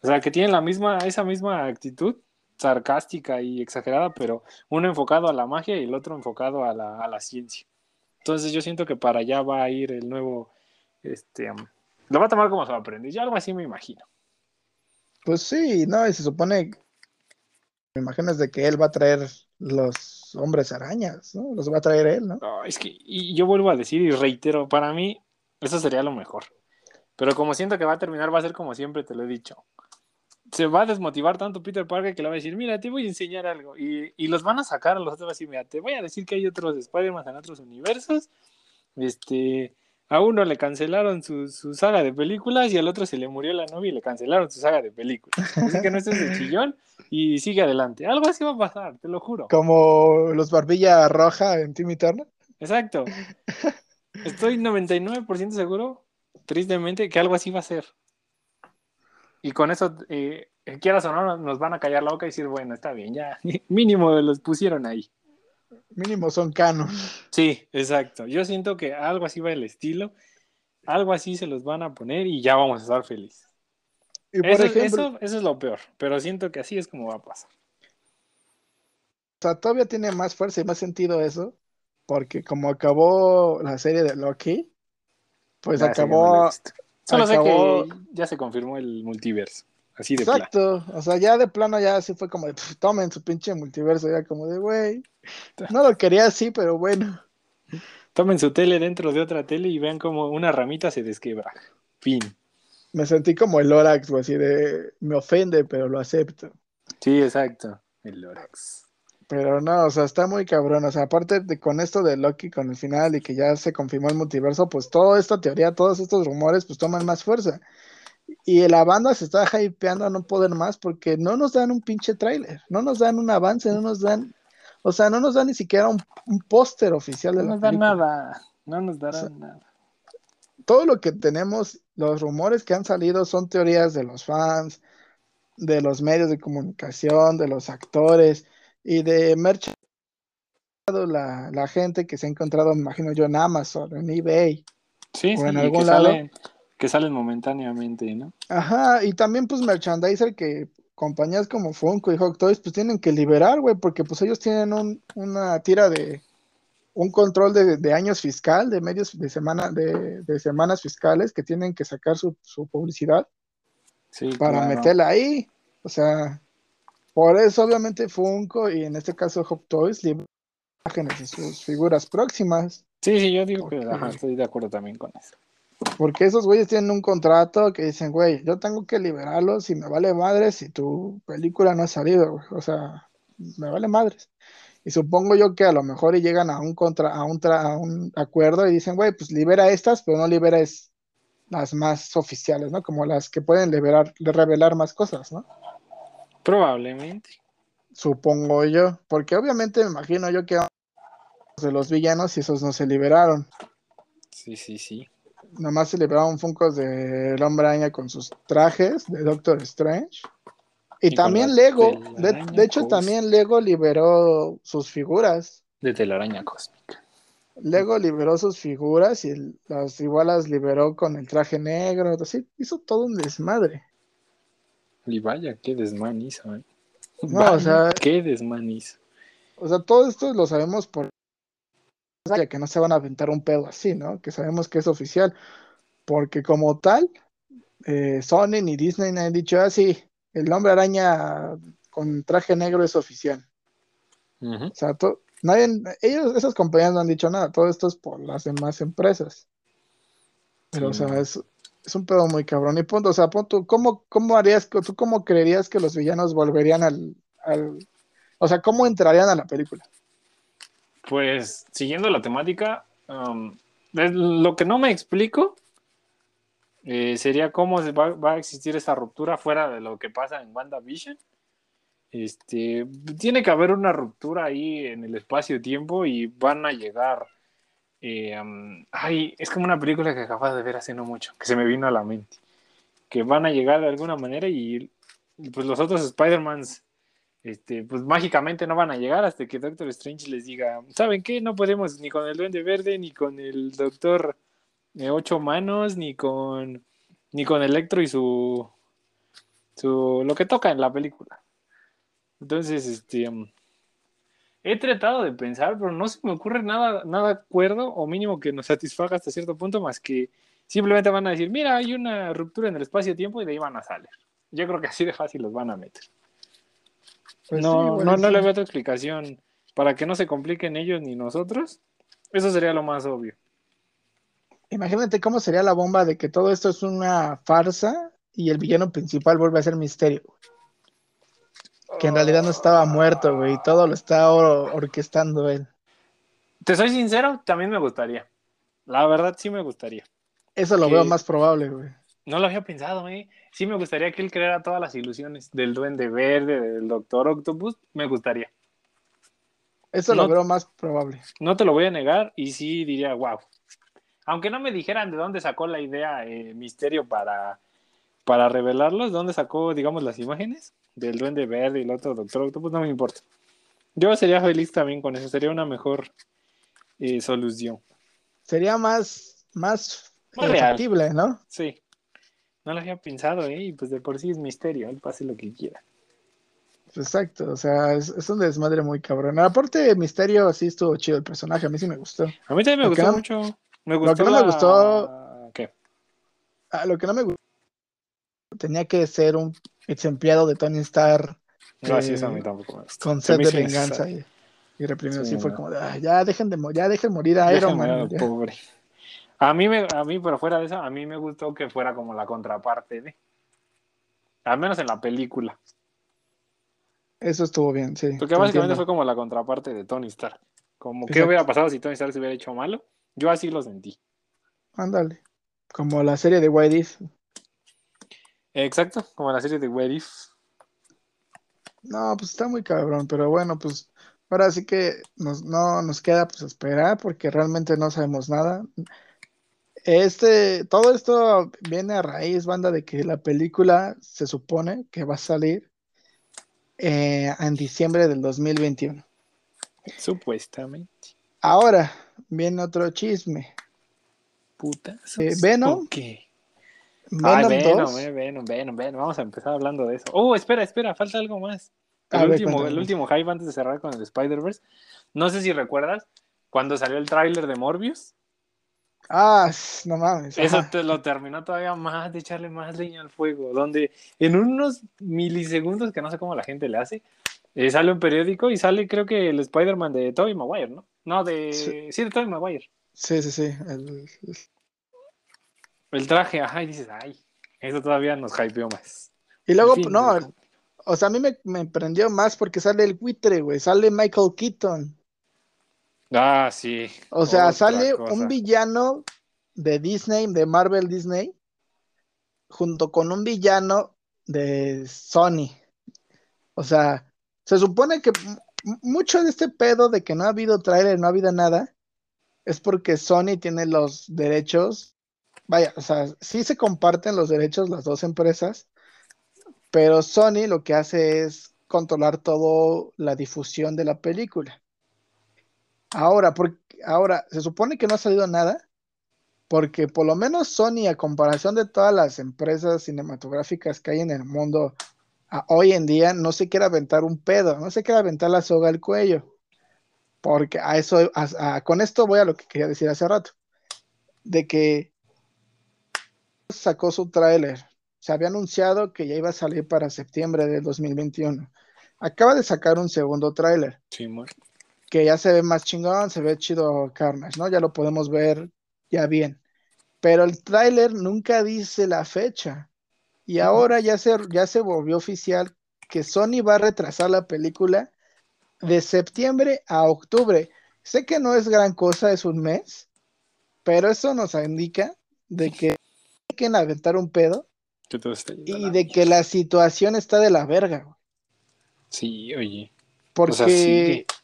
Speaker 1: O sea, que tiene la misma, esa misma actitud sarcástica y exagerada, pero uno enfocado a la magia y el otro enfocado a la, a la ciencia. Entonces yo siento que para allá va a ir el nuevo, este, lo va a tomar como su aprendiz, yo algo así me imagino.
Speaker 2: Pues sí, no, y se supone, me imagino es de que él va a traer los hombres arañas, ¿no? Los va a traer él, ¿no?
Speaker 1: No, es que, y yo vuelvo a decir y reitero, para mí eso sería lo mejor. Pero como siento que va a terminar, va a ser como siempre te lo he dicho. Se va a desmotivar tanto Peter Parker que le va a decir, mira, te voy a enseñar algo. Y, y los van a sacar a los otros mira, te voy a decir que hay otros Spider-Man en otros universos. Este, a uno le cancelaron su, su saga de películas y al otro se le murió la novia y le cancelaron su saga de películas. Así que no estés de chillón y sigue adelante. Algo así va a pasar, te lo juro.
Speaker 2: Como los barbilla roja en Timmy Turner.
Speaker 1: Exacto. Estoy 99% seguro, tristemente, que algo así va a ser. Y con eso, eh, quieras o no, nos van a callar la boca y decir, bueno, está bien, ya, [laughs] mínimo los pusieron ahí.
Speaker 2: Mínimo son canon.
Speaker 1: Sí, exacto. Yo siento que algo así va el estilo, algo así se los van a poner y ya vamos a estar felices.
Speaker 2: Y por
Speaker 1: Eso,
Speaker 2: ejemplo,
Speaker 1: eso, eso es lo peor, pero siento que así es como va a pasar.
Speaker 2: o sea, todavía tiene más fuerza y más sentido eso, porque como acabó la serie de Loki, pues
Speaker 1: Ya,
Speaker 2: acabó.
Speaker 1: Solo sé que ya se confirmó el multiverso, así de plano.
Speaker 2: exacto, o sea, ya de plano ya así fue como de, "Pf, tomen su pinche multiverso, ya como de, güey, no lo quería así, pero bueno,
Speaker 1: Tomen su tele dentro de otra tele y vean como una ramita se desquebra. Fin.
Speaker 2: me sentí como el Lorax, o así de, me ofende, pero lo acepto.
Speaker 1: Sí, exacto. El Lorax.
Speaker 2: Pero no, o sea, está muy cabrón. O sea, aparte de con esto de Loki, con el final y que ya se confirmó el multiverso, pues toda esta teoría, todos estos rumores, pues toman más fuerza. Y la banda se está hypeando a no poder más porque no nos dan un pinche tráiler, no nos dan un avance, no nos dan, o sea, no nos dan ni siquiera un, un póster oficial de
Speaker 1: No
Speaker 2: la
Speaker 1: nos dan
Speaker 2: película.
Speaker 1: nada. No nos darán
Speaker 2: O sea,
Speaker 1: nada.
Speaker 2: Todo lo que tenemos, los rumores que han salido son teorías de los fans, de los medios de comunicación, de los actores y de merch la, la gente que se ha encontrado, me imagino yo, en Amazon, en eBay.
Speaker 1: Sí,
Speaker 2: o
Speaker 1: sí,
Speaker 2: en algún lado.
Speaker 1: Que salen momentáneamente, ¿no?
Speaker 2: Ajá, y también pues merchandiser que compañías como Funko y Hot Toys pues tienen que liberar, güey, porque pues ellos tienen un, una tira de un control de, de años fiscal, de medios de semana, de, de semanas fiscales que tienen que sacar su, su publicidad
Speaker 1: Sí,
Speaker 2: para
Speaker 1: claro.
Speaker 2: meterla ahí. O sea, por eso obviamente Funko y en este caso Hot Toys liberan imágenes de sus figuras próximas.
Speaker 1: Sí, sí, yo digo que ajá, estoy de acuerdo también con eso.
Speaker 2: Porque esos güeyes tienen un contrato que dicen, güey, yo tengo que liberarlos y me vale madres si tu película no ha salido, güey. O sea, me vale madres. Y supongo yo que a lo mejor llegan a un contra, a un, tra- a un acuerdo y dicen, güey, pues libera estas, pero no liberes las más oficiales, ¿no? Como las que pueden liberar, revelar más cosas, ¿no?
Speaker 1: Probablemente.
Speaker 2: Supongo yo. Porque obviamente me imagino yo que de los villanos y esos no se liberaron.
Speaker 1: Sí, sí, sí.
Speaker 2: Nomás se liberaron Funkos de El Hombre Araña con sus trajes de Doctor Strange. Y, también Lego, de, de hecho también Lego liberó sus figuras.
Speaker 1: De telaraña cósmica.
Speaker 2: Lego liberó sus figuras y las igual las liberó con el traje negro. Así hizo todo un desmadre.
Speaker 1: Y vaya, qué desmán hizo, ¿eh?
Speaker 2: No,
Speaker 1: Vaya,
Speaker 2: o sea-
Speaker 1: qué desmán hizo.
Speaker 2: O sea, todo esto lo sabemos por que no se van a aventar un pedo así, ¿no? Que sabemos que es oficial, porque como tal, eh, Sony ni Disney han dicho así, ah, el hombre araña con traje negro es oficial. O sea, nadie, ellos, esas compañías no han dicho nada, todo esto es por las demás empresas. Pero, o sea, es, un pedo muy cabrón. Y punto, o sea, punto, ¿cómo, ¿cómo harías, tú cómo creerías que los villanos volverían al, al, o sea, cómo entrarían a la película?
Speaker 1: Pues, siguiendo la temática, um, lo que no me explico eh, sería cómo va, a existir esta ruptura fuera de lo que pasa en WandaVision. Este, tiene que haber una ruptura ahí en el espacio-tiempo y van a llegar. Eh, ay, es como una película que acabas de ver hace no mucho, que se me vino a la mente. Que van a llegar de alguna manera y pues los otros Spider-Mans, este, pues mágicamente no van a llegar hasta que Doctor Strange les diga, ¿saben qué? No podemos ni con el Duende Verde, ni con el Doctor de ocho manos, ni con ni con Electro y su su lo que toca en la película. Entonces, este um, he tratado de pensar, pero no se me ocurre nada nada acuerdo o mínimo que nos satisfaga hasta cierto punto más que simplemente van a decir, "Mira, hay una ruptura en el espacio-tiempo y de ahí van a salir." Yo creo que así de fácil los van a meter. Pues no, no, no le veo otra explicación para que no se compliquen ellos ni nosotros. Eso sería lo más obvio.
Speaker 2: Imagínate cómo sería la bomba de que todo esto es una farsa y el villano principal vuelve a ser misterio. Que en realidad no estaba muerto, güey, todo lo está orquestando él.
Speaker 1: Te soy sincero, también me gustaría. La verdad sí me gustaría.
Speaker 2: Eso lo veo más probable, güey.
Speaker 1: No lo había pensado, güey. Sí me gustaría que él creara todas las ilusiones del Duende Verde, del Doctor Octopus. Me gustaría.
Speaker 2: Eso lo veo más probable.
Speaker 1: No te lo voy a negar y sí diría, wow, aunque no me dijeran de dónde sacó la idea eh, Misterio para, para revelarlos, de dónde sacó, digamos, las imágenes del Duende Verde y el otro Doctor Octopus, no me importa. Yo sería feliz también con eso, sería una mejor eh, solución.
Speaker 2: Sería más, más, más ¿no?
Speaker 1: Sí. No lo había pensado, ¿eh? Y pues de por sí es misterio, él pase lo que quiera.
Speaker 2: Exacto, o sea, es, un desmadre muy cabrón. Aparte Misterio, sí estuvo chido el personaje, a mí sí me gustó.
Speaker 1: A mí también me gustó mucho.
Speaker 2: Me gustó lo que no me gustó. ¿Qué? Ah, lo que no me gustó. Tenía que ser un ex empleado de Tony Stark.
Speaker 1: No, así es a mí tampoco
Speaker 2: Con sed de venganza y, y reprimido. Sí, fue como de, ya dejen de ya dejen morir a Iron Man.
Speaker 1: Pobre. A mí, me, a mí, pero fuera de eso, a mí me gustó que fuera como la contraparte de. Al menos en la película.
Speaker 2: Eso estuvo bien, sí.
Speaker 1: Porque básicamente fue como la contraparte de Tony Stark. Como, ¿qué hubiera pasado si Tony Stark se hubiera hecho malo? Yo así lo sentí.
Speaker 2: Ándale. Como la serie de What If.
Speaker 1: Exacto, como la serie de What If.
Speaker 2: No, pues está muy cabrón, pero bueno, pues ahora sí que nos, no nos queda pues esperar porque realmente no sabemos nada. Este, todo esto viene a raíz, banda, de que la película se supone que va a salir eh, en diciembre del 2021.
Speaker 1: Supuestamente.
Speaker 2: Ahora, viene otro chisme.
Speaker 1: Puta.
Speaker 2: Eh, Venom.
Speaker 1: ¿Qué? Venom, Venom, eh, Venom, Venom, Venom. Vamos a empezar hablando de eso. Oh, espera, espera, falta algo más. El, último, el último hype antes de cerrar con el Spider-Verse. No sé si recuerdas cuando salió el tráiler de Morbius.
Speaker 2: Ah, no mames.
Speaker 1: Eso te lo terminó todavía más de echarle más leña al fuego. Donde en unos milisegundos, que no sé cómo la gente le hace, eh, sale un periódico y sale, creo que el Spider-Man de Tobey Maguire, ¿no? No, de. Sí, de Tobey Maguire.
Speaker 2: Sí, sí, sí.
Speaker 1: El... traje, ajá, y dices, ay, eso todavía nos hypeó más.
Speaker 2: Y luego, no, o sea, a mí me, me prendió más porque sale el buitre, güey, sale Michael Keaton.
Speaker 1: Ah, sí.
Speaker 2: O sea, sale un villano de Disney, de Marvel Disney, junto con un villano de Sony. O sea, se supone que mucho de este pedo de que no ha habido trailer, no ha habido nada, es porque Sony tiene los derechos. Vaya, o sea, sí se comparten los derechos las dos empresas, pero Sony lo que hace es controlar toda la difusión de la película. Ahora, porque, ahora, se supone que no ha salido nada, porque por lo menos Sony, a comparación de todas las empresas cinematográficas que hay en el mundo hoy en día no se quiere aventar un pedo, no se quiere aventar la soga al cuello. Porque a eso, con esto voy a lo que quería decir hace rato, de que sacó su tráiler, se había anunciado que ya iba a salir para septiembre del 2021. Acaba de sacar un segundo tráiler,
Speaker 1: Simón.
Speaker 2: Que ya se ve más chingón, se ve chido Carnage, ¿no? Ya lo podemos ver ya bien. Pero el tráiler nunca dice la fecha. Y ahora ya se, ya se volvió oficial que Sony va a retrasar la película de septiembre a octubre. Sé que no es gran cosa, es un mes, pero eso nos indica de que hay que aventar un pedo
Speaker 1: Que todo está yendo a
Speaker 2: y de que la situación está de la verga, güey.
Speaker 1: Sí, oye.
Speaker 2: Porque,
Speaker 1: O sea.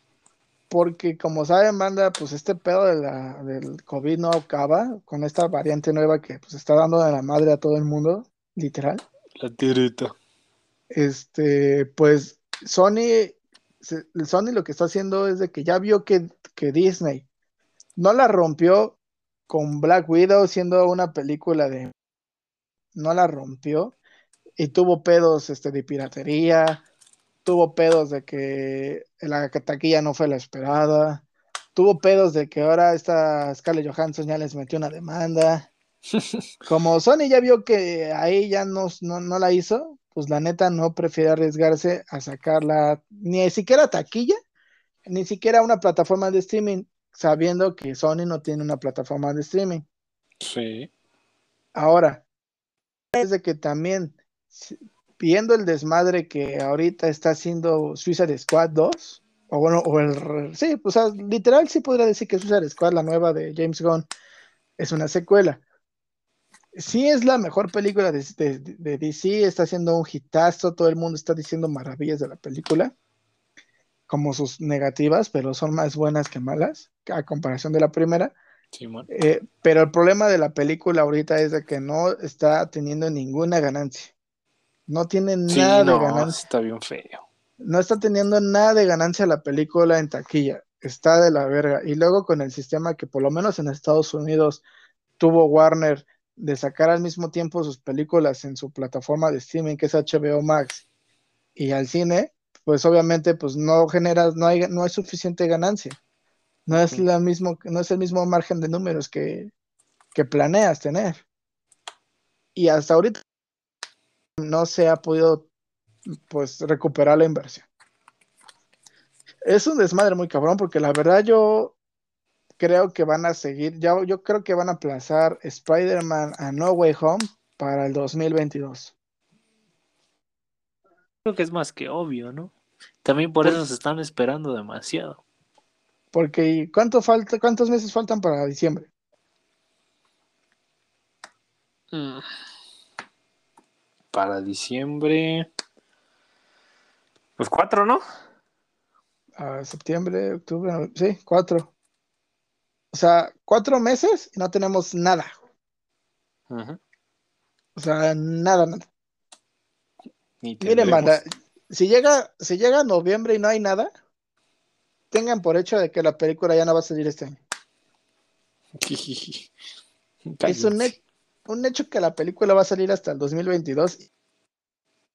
Speaker 2: Porque como saben, banda, pues este pedo de la, del COVID no acaba con esta variante nueva que pues está dando de la madre a todo el mundo, literal.
Speaker 1: La tirita.
Speaker 2: Este, pues Sony, Sony lo que está haciendo es de que ya vio que, que Disney no la rompió con Black Widow siendo una película de, no la rompió y tuvo pedos este, de piratería, tuvo pedos de que la taquilla no fue la esperada, tuvo pedos de que ahora esta Scarlett Johansson ya les metió una demanda. [laughs] Como Sony ya vio que ahí ya no, no, no la hizo, pues la neta no prefiere arriesgarse a sacarla ni siquiera taquilla, ni siquiera una plataforma de streaming, sabiendo que Sony no tiene una plataforma de streaming.
Speaker 1: Sí.
Speaker 2: Ahora, es de que también, viendo el desmadre que ahorita está haciendo Suicide Squad 2, o bueno, o el, sí, pues, o sea, literal sí podría decir que Suicide Squad, la nueva de James Gunn, es una secuela. Sí es la mejor película de, de- de DC, está haciendo un hitazo, todo el mundo está diciendo maravillas de la película, como sus negativas, pero son más buenas que malas, a comparación de la primera.
Speaker 1: Simón.
Speaker 2: Eh, pero el problema de la película ahorita es de que no está teniendo ninguna ganancia. No tiene
Speaker 1: Sí,
Speaker 2: nada de ganancia.
Speaker 1: está bien feo.
Speaker 2: No está teniendo nada de ganancia la película en taquilla. Está de la verga. Y luego con el sistema que por lo menos en Estados Unidos tuvo Warner de sacar al mismo tiempo sus películas en su plataforma de streaming que es HBO Max y al cine, pues obviamente pues no generas, no hay, no hay suficiente ganancia. No es la mismo, no es el mismo margen de números que, que planeas tener. Y hasta ahorita no se ha podido pues recuperar la inversión. Es un desmadre muy cabrón porque la verdad yo creo que van a seguir, ya, yo creo que van a aplazar Spider-Man a No Way Home para el 2022.
Speaker 1: Creo que es más que obvio, ¿no? También por
Speaker 2: Pues-
Speaker 1: eso se están esperando demasiado.
Speaker 2: Porque ¿cuánto falta, cuántos meses faltan para diciembre?
Speaker 1: Mm. Para diciembre. Pues cuatro, ¿no?
Speaker 2: A septiembre, octubre, sí, cuatro. O sea, cuatro meses y no tenemos nada. O sea, nada, nada. Miren, banda, si llega, si llega noviembre y no hay nada, tengan por hecho de que la película ya no va a salir este año. [laughs] Es un. Un hecho que la película va a salir hasta el 2022.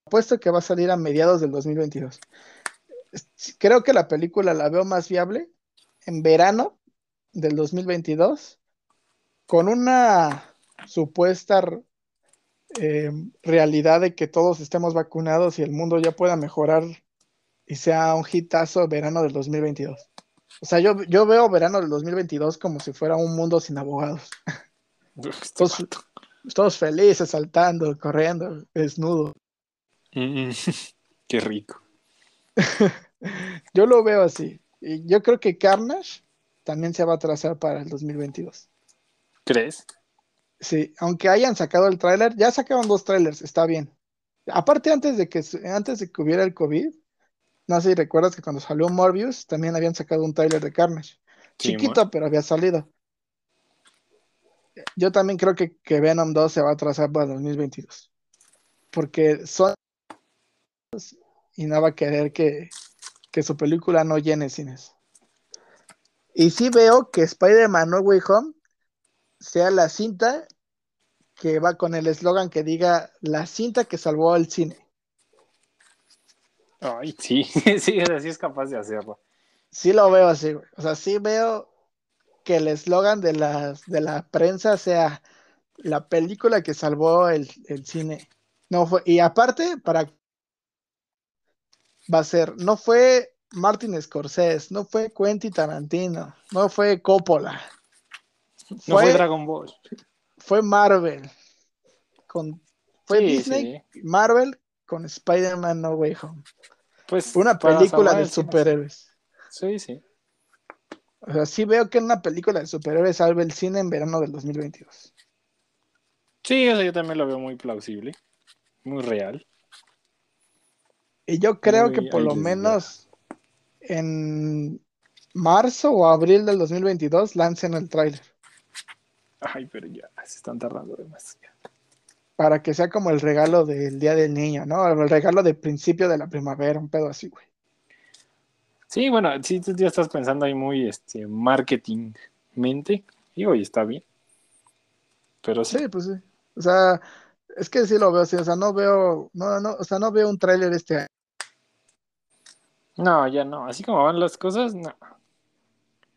Speaker 2: Apuesto que va a salir a mediados del 2022. Es- Creo que la película la veo más viable en verano del 2022 con una supuesta eh, realidad de que todos estemos vacunados y el mundo ya pueda mejorar y sea un hitazo verano del 2022. O sea, yo, yo veo verano del 2022 como si fuera un mundo sin abogados.
Speaker 1: Este
Speaker 2: Todos, felices, saltando, corriendo, desnudo.
Speaker 1: Mm, mm. [laughs] Qué rico. [laughs]
Speaker 2: Yo lo veo así. Y yo creo que Carnage también se va a trazar para el 2022.
Speaker 1: ¿Crees?
Speaker 2: Sí, aunque hayan sacado el tráiler, ya sacaron dos trailers, está bien. Aparte, antes de que, antes de que hubiera el COVID, no sé si recuerdas que cuando salió Morbius, también habían sacado un tráiler de Carnage.
Speaker 1: Sí,
Speaker 2: Chiquito, pero había salido. Yo también creo que, que Venom 2 se va a trazar para 2022. Porque son y no va a querer que, que su película no llene cines. Y sí veo que Spider-Man No Way Home sea la cinta que va con el eslogan que diga la cinta que salvó al cine.
Speaker 1: Ay, sí, [laughs] sí, así es capaz de hacerlo.
Speaker 2: sí lo veo así, güey. O sea, sí veo que el eslogan de la, de la prensa sea la película que salvó el, el cine. No fue, y aparte, para va a ser, no fue Martin Scorsese, no fue Quentin Tarantino, no fue Coppola.
Speaker 1: no fue Dragon Ball.
Speaker 2: Fue Marvel. Con, fue
Speaker 1: Sí,
Speaker 2: Disney,
Speaker 1: sí.
Speaker 2: Marvel con Spider-Man No Way Home.
Speaker 1: Pues
Speaker 2: Fue una película de superhéroes.
Speaker 1: Sí, sí.
Speaker 2: O sea, sí veo que una película de superhéroes salve el cine en verano del 2022.
Speaker 1: Sí, o sea, yo también lo veo muy plausible. Muy real.
Speaker 2: Y yo creo
Speaker 1: Muy
Speaker 2: que por lo menos en marzo o abril del 2022 lancen el tráiler
Speaker 1: Ay, pero ya se están tardando demasiado.
Speaker 2: para que sea como el regalo del Día del Niño, ¿no? El regalo de principio de la primavera, un pedo así, güey.
Speaker 1: Sí, bueno, sí, tú ya estás pensando ahí muy este, marketingmente. Y oye, está bien. Pero sí.
Speaker 2: Sí, pues sí. O sea, es que sí lo veo así, o sea, no veo, no, no, o sea, no veo un tráiler este año.
Speaker 1: No, ya no. Así como van las cosas, no.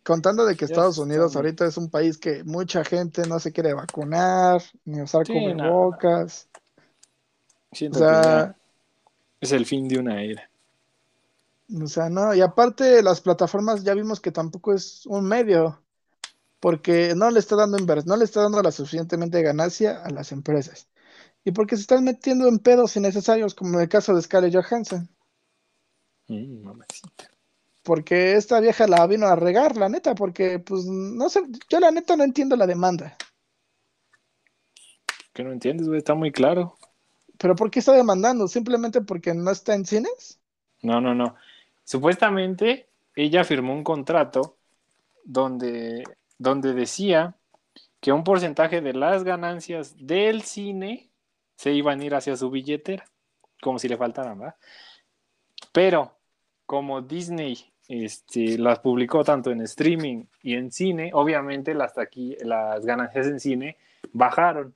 Speaker 2: Contando de que
Speaker 1: Ya
Speaker 2: Estados Unidos ahorita es un país que mucha gente no se quiere vacunar, ni usar
Speaker 1: Sí,
Speaker 2: cubrebocas. O
Speaker 1: Siento
Speaker 2: sea,
Speaker 1: es el fin de una era.
Speaker 2: O sea, no, y aparte las plataformas ya vimos que tampoco es un medio, porque no le está dando invers, no le está dando la suficientemente ganancia a las empresas. Y porque se están metiendo en pedos innecesarios, como en el caso de Scarlett Johansson.
Speaker 1: Mm, mamacita.
Speaker 2: Porque esta vieja la vino a regar, la neta, porque pues no sé, yo la neta no entiendo la demanda.
Speaker 1: ¿Qué no entiendes, güey? Está muy claro.
Speaker 2: Pero ¿por qué está demandando? ¿Simplemente porque no está en cines?
Speaker 1: No, no, no. Supuestamente ella firmó un contrato donde, donde decía que un porcentaje de las ganancias del cine se iban a ir hacia su billetera, como si le faltaran, ¿verdad? Pero como Disney este, las publicó tanto en streaming y en cine, obviamente las, taqui- las ganancias en cine bajaron.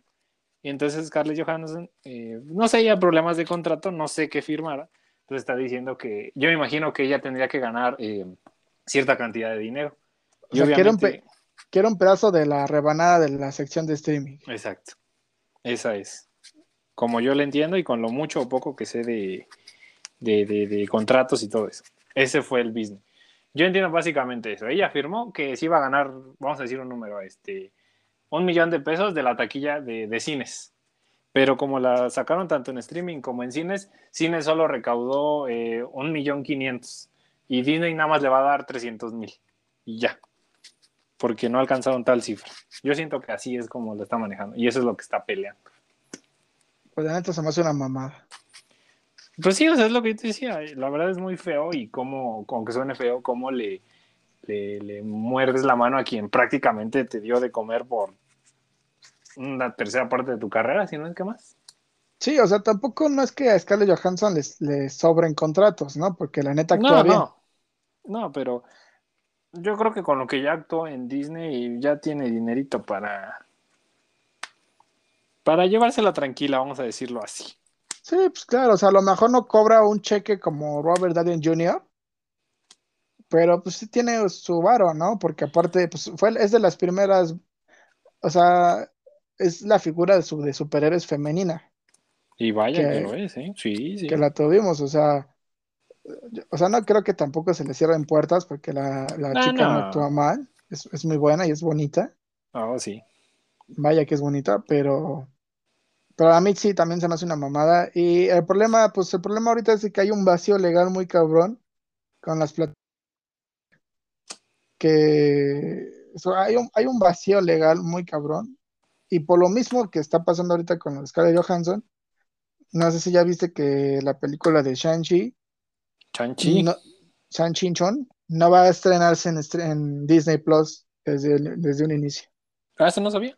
Speaker 1: Y entonces Scarlett Johansson, eh, no sé, ya problemas de contrato, no sé qué firmara. Entonces está diciendo que yo me imagino que ella tendría que ganar eh, cierta cantidad de dinero.
Speaker 2: O sea, quiero un,
Speaker 1: obviamente-
Speaker 2: pe- quiero un pedazo de la rebanada de la sección de streaming.
Speaker 1: Exacto. Esa es. Como yo le entiendo y con lo mucho o poco que sé de, de, de- de contratos y todo eso. Ese fue el business. Yo entiendo básicamente eso. Ella afirmó que se iba a ganar, vamos a decir un número, este, un millón de pesos de la taquilla de, de cines. Pero como la sacaron tanto en streaming como en cines, cines solo recaudó eh, un millón quinientos. Y Disney nada más le va a dar 300 mil. Y ya. Porque no alcanzaron tal cifra. Yo siento que así es como lo está manejando. Y eso es lo que está peleando.
Speaker 2: Pues la neta se me hace una mamada.
Speaker 1: Pues sí, o sea, es lo que yo te decía. La verdad es muy feo y como, aunque suene feo, cómo le, le, le muerdes la mano a quien prácticamente te dio de comer por una tercera parte de tu carrera, si no es que más.
Speaker 2: Sí, o sea, tampoco no es que a Scarlett Johansson les, les sobren contratos, ¿no? Porque la neta actúa
Speaker 1: No,
Speaker 2: bien.
Speaker 1: no. No, pero yo creo que con lo que ya actuó en Disney ya tiene dinerito para para llevársela tranquila, vamos a decirlo así.
Speaker 2: Sí, pues claro, o sea, a lo mejor no cobra un cheque como Robert Downey Jr., pero pues sí tiene su varo, ¿no? Porque aparte, pues fue, es de las primeras, o sea, es la figura de, su, de superhéroes femenina
Speaker 1: Y vaya
Speaker 2: Que-
Speaker 1: que lo es, ¿eh? Sí, sí.
Speaker 2: que la tuvimos, o sea, yo- o sea, no creo que tampoco se le cierren puertas porque la, la
Speaker 1: No,
Speaker 2: chica no
Speaker 1: no.
Speaker 2: actúa mal, es, es muy buena y es bonita,
Speaker 1: Oh, sí.
Speaker 2: vaya que es bonita, pero, pero a mí sí también se me hace una mamada. Y el problema, pues el problema ahorita es de que hay un vacío legal muy cabrón con las plataformas. Que o sea, hay un, hay un vacío legal muy cabrón. Y por lo mismo que está pasando ahorita con la Scarlett Johansson, no sé si ya viste que la película de Shang-Chi,
Speaker 1: Chanchi.
Speaker 2: no, Shang-Chi Chon, no va a estrenarse en, Disney Plus desde, el- desde un inicio.
Speaker 1: Ah, eso no sabía.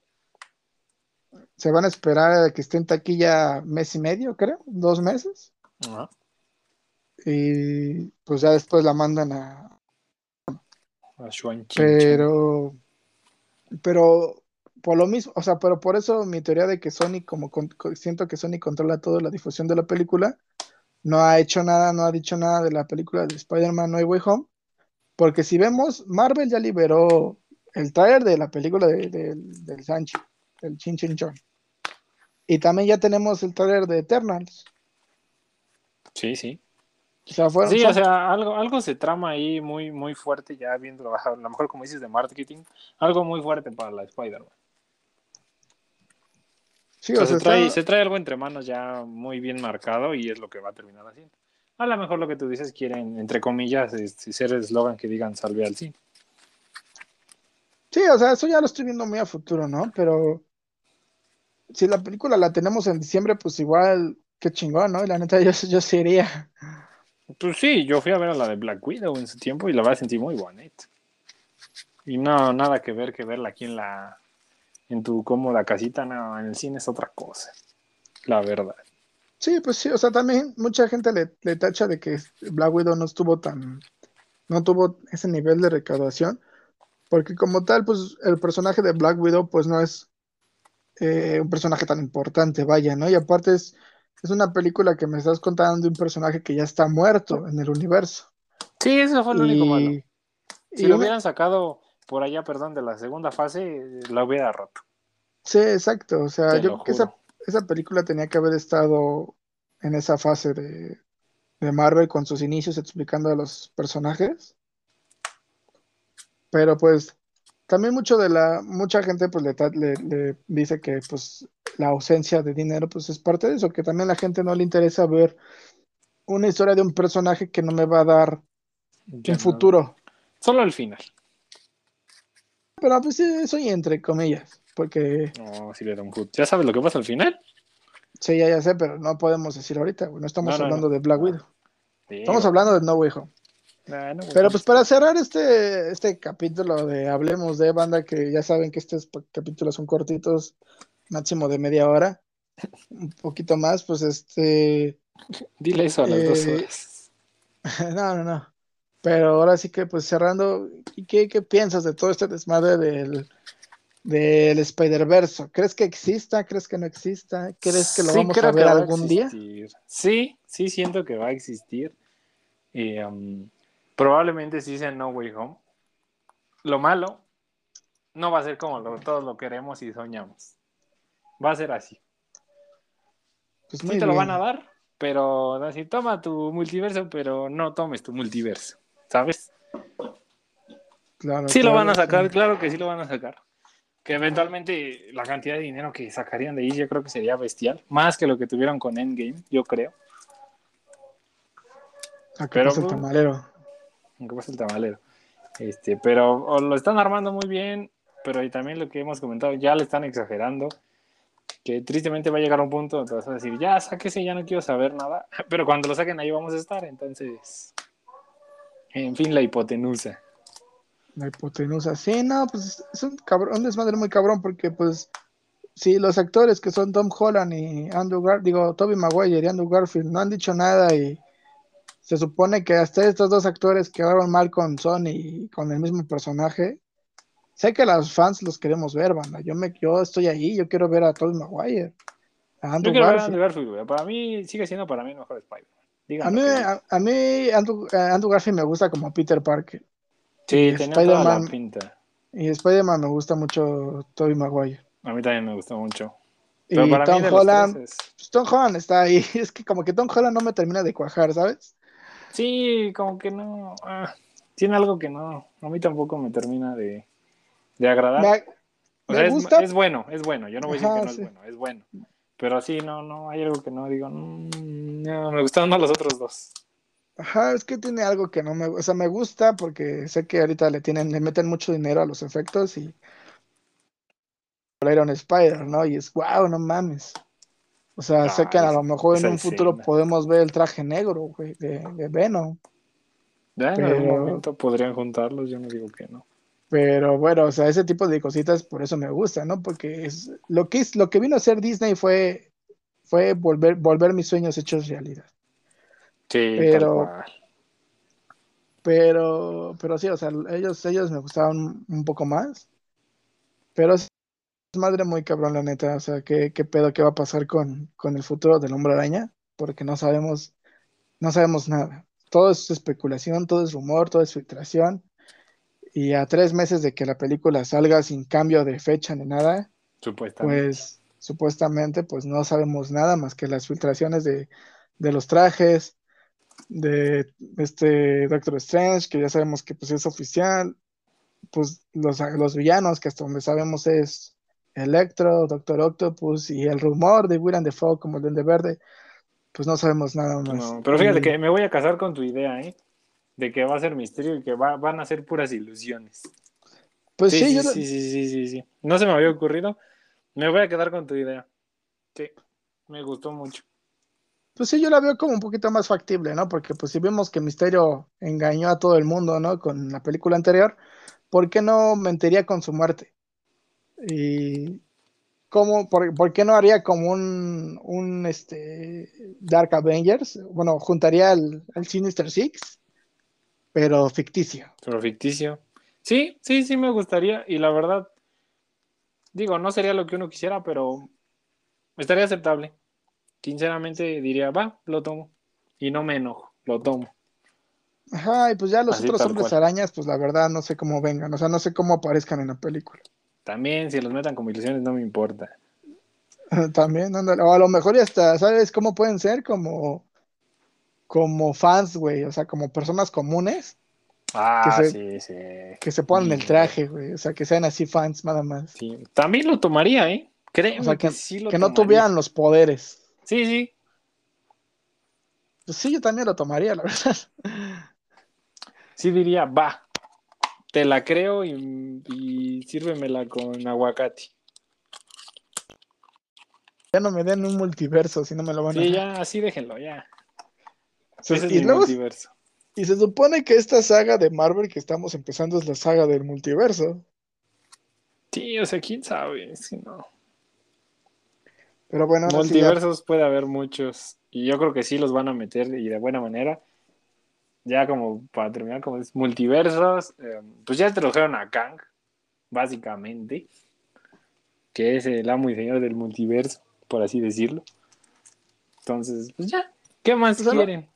Speaker 2: Se van a esperar a que esté en taquilla mes y medio, creo, dos meses.
Speaker 1: Ajá.
Speaker 2: Y pues ya después la mandan a...
Speaker 1: A.
Speaker 2: Pero... Pero por lo mismo, o sea, pero por eso mi teoría de que Sony, como con- co- siento que Sony controla toda la difusión de la película, no ha hecho nada, no ha dicho nada de la película de Spider-Man No Way Home, Porque si vemos, Marvel ya liberó el trailer de la película de, de, del Sancho, el Chin Chin Chon. Y también ya tenemos el trailer de Eternals.
Speaker 1: Sí, sí.
Speaker 2: O sea, fueron,
Speaker 1: Sí,
Speaker 2: son-
Speaker 1: o sea, algo, algo se trama ahí muy, muy fuerte, ya trabajado. A lo mejor, como dices, de marketing, algo muy fuerte para la Spider-Man.
Speaker 2: Sí,
Speaker 1: O sea, se, trae,
Speaker 2: está-
Speaker 1: se trae algo entre manos ya muy bien marcado y es lo que va a terminar haciendo. A lo mejor lo que tú dices quieren, entre comillas, este, ser el eslogan que digan salve al cine.
Speaker 2: sí, o sea, eso ya lo estoy viendo muy a futuro, ¿no? Pero si la película la tenemos en diciembre, pues igual, qué chingón, ¿no? Y la neta, [laughs] yo, yo sí iría.
Speaker 1: Pues sí, yo fui a ver a la de Black Widow en su tiempo y la verdad sentí muy bonita. Y no, nada que ver que verla aquí en la en tu cómoda casita, no, en el cine es otra cosa. La verdad.
Speaker 2: Sí, pues sí, o sea, también mucha gente le, le tacha de que Black Widow no estuvo tan, no tuvo ese nivel de recaudación, porque como tal, pues el personaje de Black Widow, pues no es eh, un personaje tan importante, vaya, ¿no? Y aparte es, es una película que me estás contando de un personaje que ya está muerto en el universo.
Speaker 1: Sí, eso fue lo único malo. Si
Speaker 2: y
Speaker 1: lo hubieran sacado por allá, perdón, de la segunda fase, la hubiera roto.
Speaker 2: sí, exacto, o sea,
Speaker 1: Te
Speaker 2: yo creo que esa, esa película tenía que haber estado en esa fase de, de Marvel con sus inicios explicando a los personajes. Pero pues también mucho de la, mucha gente pues le, le- le dice que pues la ausencia de dinero pues es parte de eso, que también a la gente no le interesa ver una historia de un personaje que no me va a dar
Speaker 1: Ya
Speaker 2: un
Speaker 1: no-
Speaker 2: futuro.
Speaker 1: Solo el final.
Speaker 2: Pero pues sí, eso y entre comillas, porque
Speaker 1: No, sí le da un futuro. ¿Ya sabes lo que pasa al final?
Speaker 2: sí, ya, ya sé, pero no podemos decir ahorita, güey, no estamos
Speaker 1: No, no,
Speaker 2: hablando
Speaker 1: no.
Speaker 2: de Black. Widow,
Speaker 1: Sí,
Speaker 2: estamos hablando de No Way Home.
Speaker 1: Ah,
Speaker 2: Pero pues para cerrar este, este capítulo de Hablemos de Banda, que ya saben que estos capítulos son cortitos, máximo de media hora, un poquito más, pues este,
Speaker 1: Dile eso a las dos
Speaker 2: Eh,
Speaker 1: horas. [laughs]
Speaker 2: no, no, no. Pero ahora sí que pues cerrando, ¿y qué, qué piensas de todo este desmadre del, del Spider-Verse? ¿Crees que exista? ¿Crees que no exista? ¿Crees que lo
Speaker 1: Sí,
Speaker 2: vamos a
Speaker 1: que
Speaker 2: ver
Speaker 1: va
Speaker 2: algún día?
Speaker 1: Sí, sí siento que va a existir. Y, um, probablemente sí sea No Way Home. Lo malo no va a ser como lo- todos lo queremos y soñamos. Va a ser así.
Speaker 2: Pues
Speaker 1: Sí te lo van a dar, pero van a decir, toma tu multiverso, pero no tomes tu multiverso. ¿Sabes?
Speaker 2: Claro,
Speaker 1: Sí lo
Speaker 2: claro,
Speaker 1: van a sacar,
Speaker 2: sí.
Speaker 1: claro que sí lo van a sacar. Que eventualmente la cantidad de dinero que sacarían de ahí yo creo que sería bestial. Más que lo que tuvieron con Endgame, yo creo.
Speaker 2: A que
Speaker 1: pero,
Speaker 2: pase el
Speaker 1: pues,
Speaker 2: tamalero.
Speaker 1: Aunque pasa el tamalero. Este, pero lo están armando muy bien, pero ahí también lo que hemos comentado, ya le están exagerando. Que tristemente va a llegar un punto donde vas a decir, ya sáquese, ya no quiero saber nada. Pero cuando lo saquen ahí vamos a estar, entonces. En fin, la hipotenusa.
Speaker 2: La hipotenusa. Sí, no, pues es un cabrón, un desmadre muy cabrón, porque pues si los actores que son Tom Holland y Andrew Gar digo, Toby Maguire y Andrew Garfield no han dicho nada y se supone que hasta estos dos actores quedaron mal con Sony y con el mismo personaje. Sé que los fans los queremos ver, banda. Yo me, yo estoy ahí, yo quiero ver a Toby Maguire, a
Speaker 1: Yo
Speaker 2: Andrew
Speaker 1: quiero ver a
Speaker 2: Garfield.
Speaker 1: Andrew Garfield, güey. Para mí sigue siendo para mí el mejor Spider-Man.
Speaker 2: A mí, a, a mí Andrew, eh, Andrew Garfield me gusta como Peter Parker
Speaker 1: Sí, tenía toda la pinta.
Speaker 2: y Spider-Man me gusta mucho Toby Maguire.
Speaker 1: A mí también me gustó mucho.
Speaker 2: Y
Speaker 1: para
Speaker 2: Tom
Speaker 1: mí
Speaker 2: Holland,
Speaker 1: es-
Speaker 2: pues, Tom Holland está ahí. [laughs] Es que como que Tom Holland no me termina de cuajar, ¿sabes?
Speaker 1: Sí, como que no. ah, tiene algo que no. A mí tampoco me termina de, de agradar.
Speaker 2: Me,
Speaker 1: O
Speaker 2: me
Speaker 1: sea, es,
Speaker 2: gusta.
Speaker 1: es bueno, es bueno. Yo no voy a decir
Speaker 2: Ajá,
Speaker 1: que no
Speaker 2: sí.
Speaker 1: es bueno, es bueno. Pero sí, no, no, hay algo que no digo. mm, no, me gustaron más los otros dos.
Speaker 2: Ajá, es que tiene algo que no me, o sea, me gusta porque sé que ahorita le tienen, le meten mucho dinero a los efectos y Iron Spider, ¿no? Y es wow, no mames. O sea, sé
Speaker 1: Ah,
Speaker 2: que a lo mejor en un futuro podemos ver el traje negro, güey, de, de Venom.
Speaker 1: Ya en algún momento podrían juntarlos, yo no digo que no.
Speaker 2: Pero bueno, o sea, ese tipo de cositas por eso me gusta, ¿no? Porque es lo que es, lo que vino a hacer Disney fue fue volver volver mis sueños hechos realidad.
Speaker 1: Sí,
Speaker 2: Pero-. Pero pero sí, o sea, ellos ellos me gustaban un poco más. Pero es madre muy cabrón la neta, o sea, qué qué pedo qué va a pasar con con el futuro del Hombre Araña, porque no sabemos no sabemos nada. Todo es especulación, todo es rumor, todo es filtración. y a tres meses de que la película salga sin cambio de fecha ni nada,
Speaker 1: Supuestamente.
Speaker 2: pues supuestamente pues no sabemos nada más que las filtraciones de, de los trajes de este Doctor Strange, que ya sabemos que pues es oficial, pues los, los villanos, que hasta donde sabemos es Electro, Doctor Octopus y el rumor de William Defoe como el Duende Verde, pues no sabemos nada más.
Speaker 1: No, pero fíjate que me voy a casar con tu idea, ¿eh? De que va a ser misterio y que va- van a ser puras ilusiones.
Speaker 2: Pues
Speaker 1: sí,
Speaker 2: sí,
Speaker 1: sí,
Speaker 2: yo,
Speaker 1: sí, sí, sí, sí, sí. No se me había ocurrido. Me voy a quedar con tu idea. Sí, me gustó mucho.
Speaker 2: pues sí, yo la veo como un poquito más factible, ¿no? Porque pues si vemos que Misterio engañó a todo el mundo, ¿no? Con la película anterior, ¿por qué no mentiría con su muerte? Y cómo, por, por qué no haría como un, un este, Dark Avengers? Bueno, juntaría al, al Sinister Six, pero ficticio.
Speaker 1: Pero ficticio. Sí, sí, sí me gustaría. Y la verdad, digo, no sería lo que uno quisiera, pero estaría aceptable. Sinceramente diría, va, lo tomo. Y no me enojo, lo tomo.
Speaker 2: Ajá, y pues ya los
Speaker 1: Así,
Speaker 2: otros hombres
Speaker 1: cual.
Speaker 2: arañas, pues la verdad no sé cómo vengan, o sea, no sé cómo aparezcan en la película.
Speaker 1: También, si los metan como ilusiones, no me importa. [laughs]
Speaker 2: También, ándale. O a lo mejor ya hasta, ¿sabes cómo pueden ser? Como, como fans, güey, o sea, como personas comunes
Speaker 1: Ah,
Speaker 2: Que se-
Speaker 1: sí, sí.
Speaker 2: que se ponen el traje, güey, o sea, que sean así fans nada más.
Speaker 1: Sí, También lo tomaría, ¿eh? Créeme
Speaker 2: O sea,
Speaker 1: que,
Speaker 2: que,
Speaker 1: sí lo
Speaker 2: que no tuvieran los poderes.
Speaker 1: Sí, sí.
Speaker 2: Pues sí, yo también lo tomaría, la [laughs] verdad.
Speaker 1: Sí diría, va. Te la creo y, y sírvemela con aguacate.
Speaker 2: Ya no me den un multiverso, si no me lo van a
Speaker 1: Sí, ya, así déjenlo, ya. Es mi
Speaker 2: luego-
Speaker 1: multiverso.
Speaker 2: Y se supone que esta saga de Marvel que estamos empezando es la saga del multiverso.
Speaker 1: Sí, o sea, quién sabe. Si no.
Speaker 2: Pero bueno, ya-
Speaker 1: Multiversos puede haber muchos. Y yo creo que sí los van a meter y de buena manera. Ya como para terminar, como es multiversos, eh, pues ya introdujeron a Kang, básicamente. Que es el amo y señor del multiverso, por así decirlo. Entonces, pues ya. ¿Qué más
Speaker 2: Pues
Speaker 1: quieren?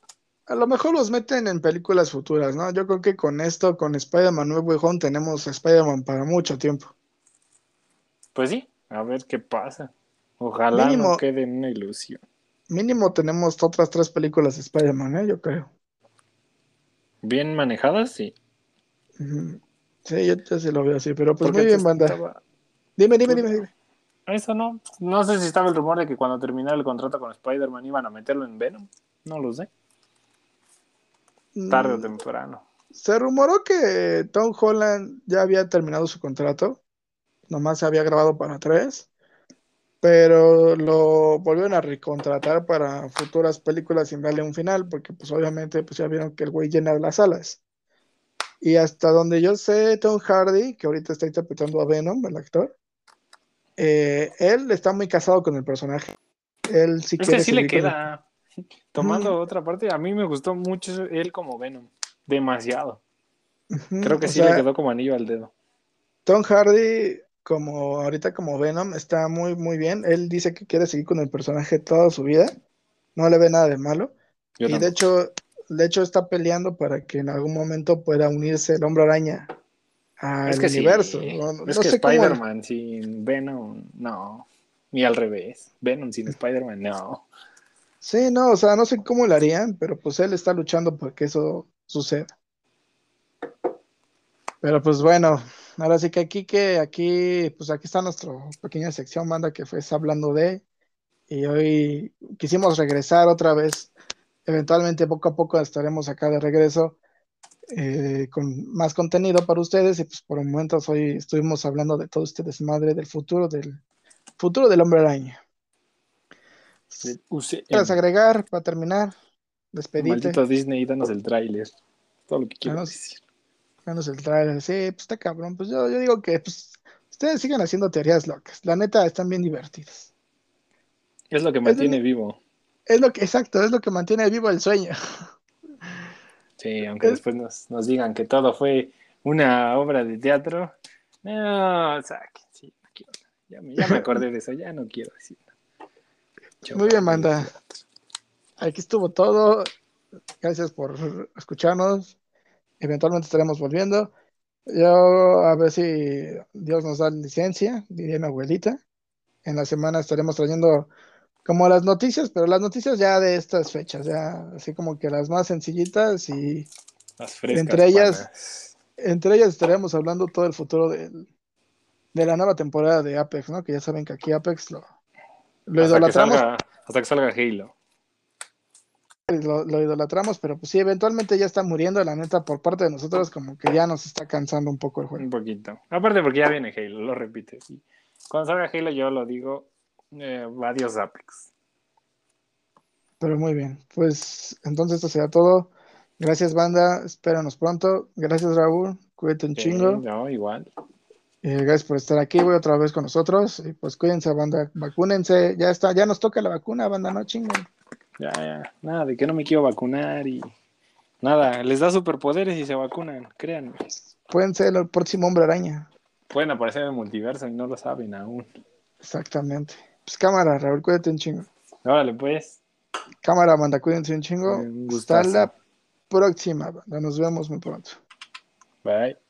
Speaker 2: A lo mejor los meten en películas futuras, ¿no? Yo creo que con esto, con Spider-Man No Way Home, tenemos a Spider-Man para mucho tiempo.
Speaker 1: Pues sí, a ver qué pasa. Ojalá
Speaker 2: Mínimo-
Speaker 1: no quede en una ilusión.
Speaker 2: Mínimo tenemos otras tres películas de Spider-Man, ¿eh? Yo creo.
Speaker 1: Bien manejadas, sí.
Speaker 2: Sí, yo, yo sí lo veo así, pero pues
Speaker 1: Porque
Speaker 2: muy bien, banda.
Speaker 1: estaba-
Speaker 2: Dime, dime, dime, dime.
Speaker 1: Eso no. No sé si estaba el rumor de que cuando terminara el contrato con Spider-Man iban a meterlo en Venom. No lo sé. Tarde o
Speaker 2: Mm,
Speaker 1: temprano.
Speaker 2: Se rumoró que Tom Holland ya había terminado su contrato, nomás se había grabado para tres, pero lo volvieron a recontratar para futuras películas sin darle un final, porque pues obviamente pues ya vieron que el güey llena las salas. Y hasta donde yo sé, Tom Hardy, que ahorita está interpretando a Venom, el actor, eh, él está muy casado con el personaje. Él sí
Speaker 1: Es
Speaker 2: quiere
Speaker 1: que sí le queda. Tomando otra parte, a mí me gustó mucho él como Venom. Demasiado. Creo que
Speaker 2: o
Speaker 1: sí
Speaker 2: sea,
Speaker 1: le quedó como anillo al dedo.
Speaker 2: Tom Hardy, como ahorita como Venom, está muy, muy bien. Él dice que quiere seguir con el personaje toda su vida. No le ve nada de malo.
Speaker 1: Yo
Speaker 2: y de hecho, de hecho está peleando para que en algún momento pueda unirse el Hombre Araña al
Speaker 1: es que
Speaker 2: universo. No, no
Speaker 1: Es que
Speaker 2: cómo-
Speaker 1: Spider-Man sin Venom, no. Ni al revés. Venom sin Spider-Man, no.
Speaker 2: Sí, no, o sea, no sé cómo lo harían, pero pues él está luchando para que eso suceda. Pero pues bueno, ahora sí que aquí que aquí, pues aquí está nuestra pequeña sección, banda, que fue hablando de, y hoy quisimos regresar otra vez. Eventualmente, poco a poco estaremos acá de regreso eh, con más contenido para ustedes. Y pues por momentos hoy estuvimos hablando de todo este desmadre del futuro, del futuro del hombre araña.
Speaker 1: Del UCM.
Speaker 2: ¿Quieres agregar para terminar? Despedirte.
Speaker 1: Maldito Disney, danos el tráiler. Todo lo que quiero
Speaker 2: Danos-
Speaker 1: decir.
Speaker 2: El trailer. Sí, pues está cabrón. Pues yo, yo digo que pues, ustedes sigan haciendo teorías locas. La neta, están bien divertidas.
Speaker 1: Es lo que mantiene vivo.
Speaker 2: Es lo que, exacto, es lo que mantiene vivo el sueño. [laughs]
Speaker 1: Sí, aunque
Speaker 2: Es-
Speaker 1: después nos, nos digan que todo fue una obra de teatro. No, saque, sí, no quiero. Ya me, ya me acordé de eso, ya no quiero decir.
Speaker 2: Muy bien, banda. Aquí estuvo todo. Gracias por escucharnos. Eventualmente estaremos volviendo. Yo a ver si Dios nos da licencia, diría mi abuelita. En la semana estaremos trayendo como las noticias, pero las noticias ya de estas fechas, ya así como que las más sencillitas y
Speaker 1: Las frescas.
Speaker 2: Entre ellas-
Speaker 1: panas.
Speaker 2: entre ellas estaremos hablando todo el futuro del- de la nueva temporada de Apex, ¿no? Que ya saben que aquí Apex lo, lo
Speaker 1: hasta, que
Speaker 2: idolatramos,
Speaker 1: salga, hasta que salga Halo.
Speaker 2: lo, lo idolatramos, pero pues sí, eventualmente ya está muriendo, la neta, por parte de nosotros, como que ya nos está cansando un poco el juego.
Speaker 1: Un poquito. Aparte porque ya viene Halo, lo repites. Y cuando salga Halo yo lo digo, eh, adiós Apex.
Speaker 2: Pero muy bien, pues entonces esto será todo. Gracias, banda, espéranos pronto. Gracias, Raúl, cuídate un
Speaker 1: Sí,
Speaker 2: chingo.
Speaker 1: no, igual.
Speaker 2: Eh, gracias por estar aquí, voy otra vez con nosotros. Y pues cuídense, banda, vacúnense. Ya está, ya nos toca la vacuna, banda, no chinguen.
Speaker 1: Ya, ya. Nada, de que no me quiero vacunar y nada. Les da superpoderes y se vacunan, créanme.
Speaker 2: Pueden ser el próximo hombre araña.
Speaker 1: Pueden aparecer en el multiverso y no lo saben aún.
Speaker 2: Exactamente. Pues cámara, Raúl, cuídate un chingo.
Speaker 1: Órale, pues.
Speaker 2: Cámara, banda, cuídense un chingo.
Speaker 1: Un
Speaker 2: Hasta la próxima, banda. Nos vemos muy pronto.
Speaker 1: Bye.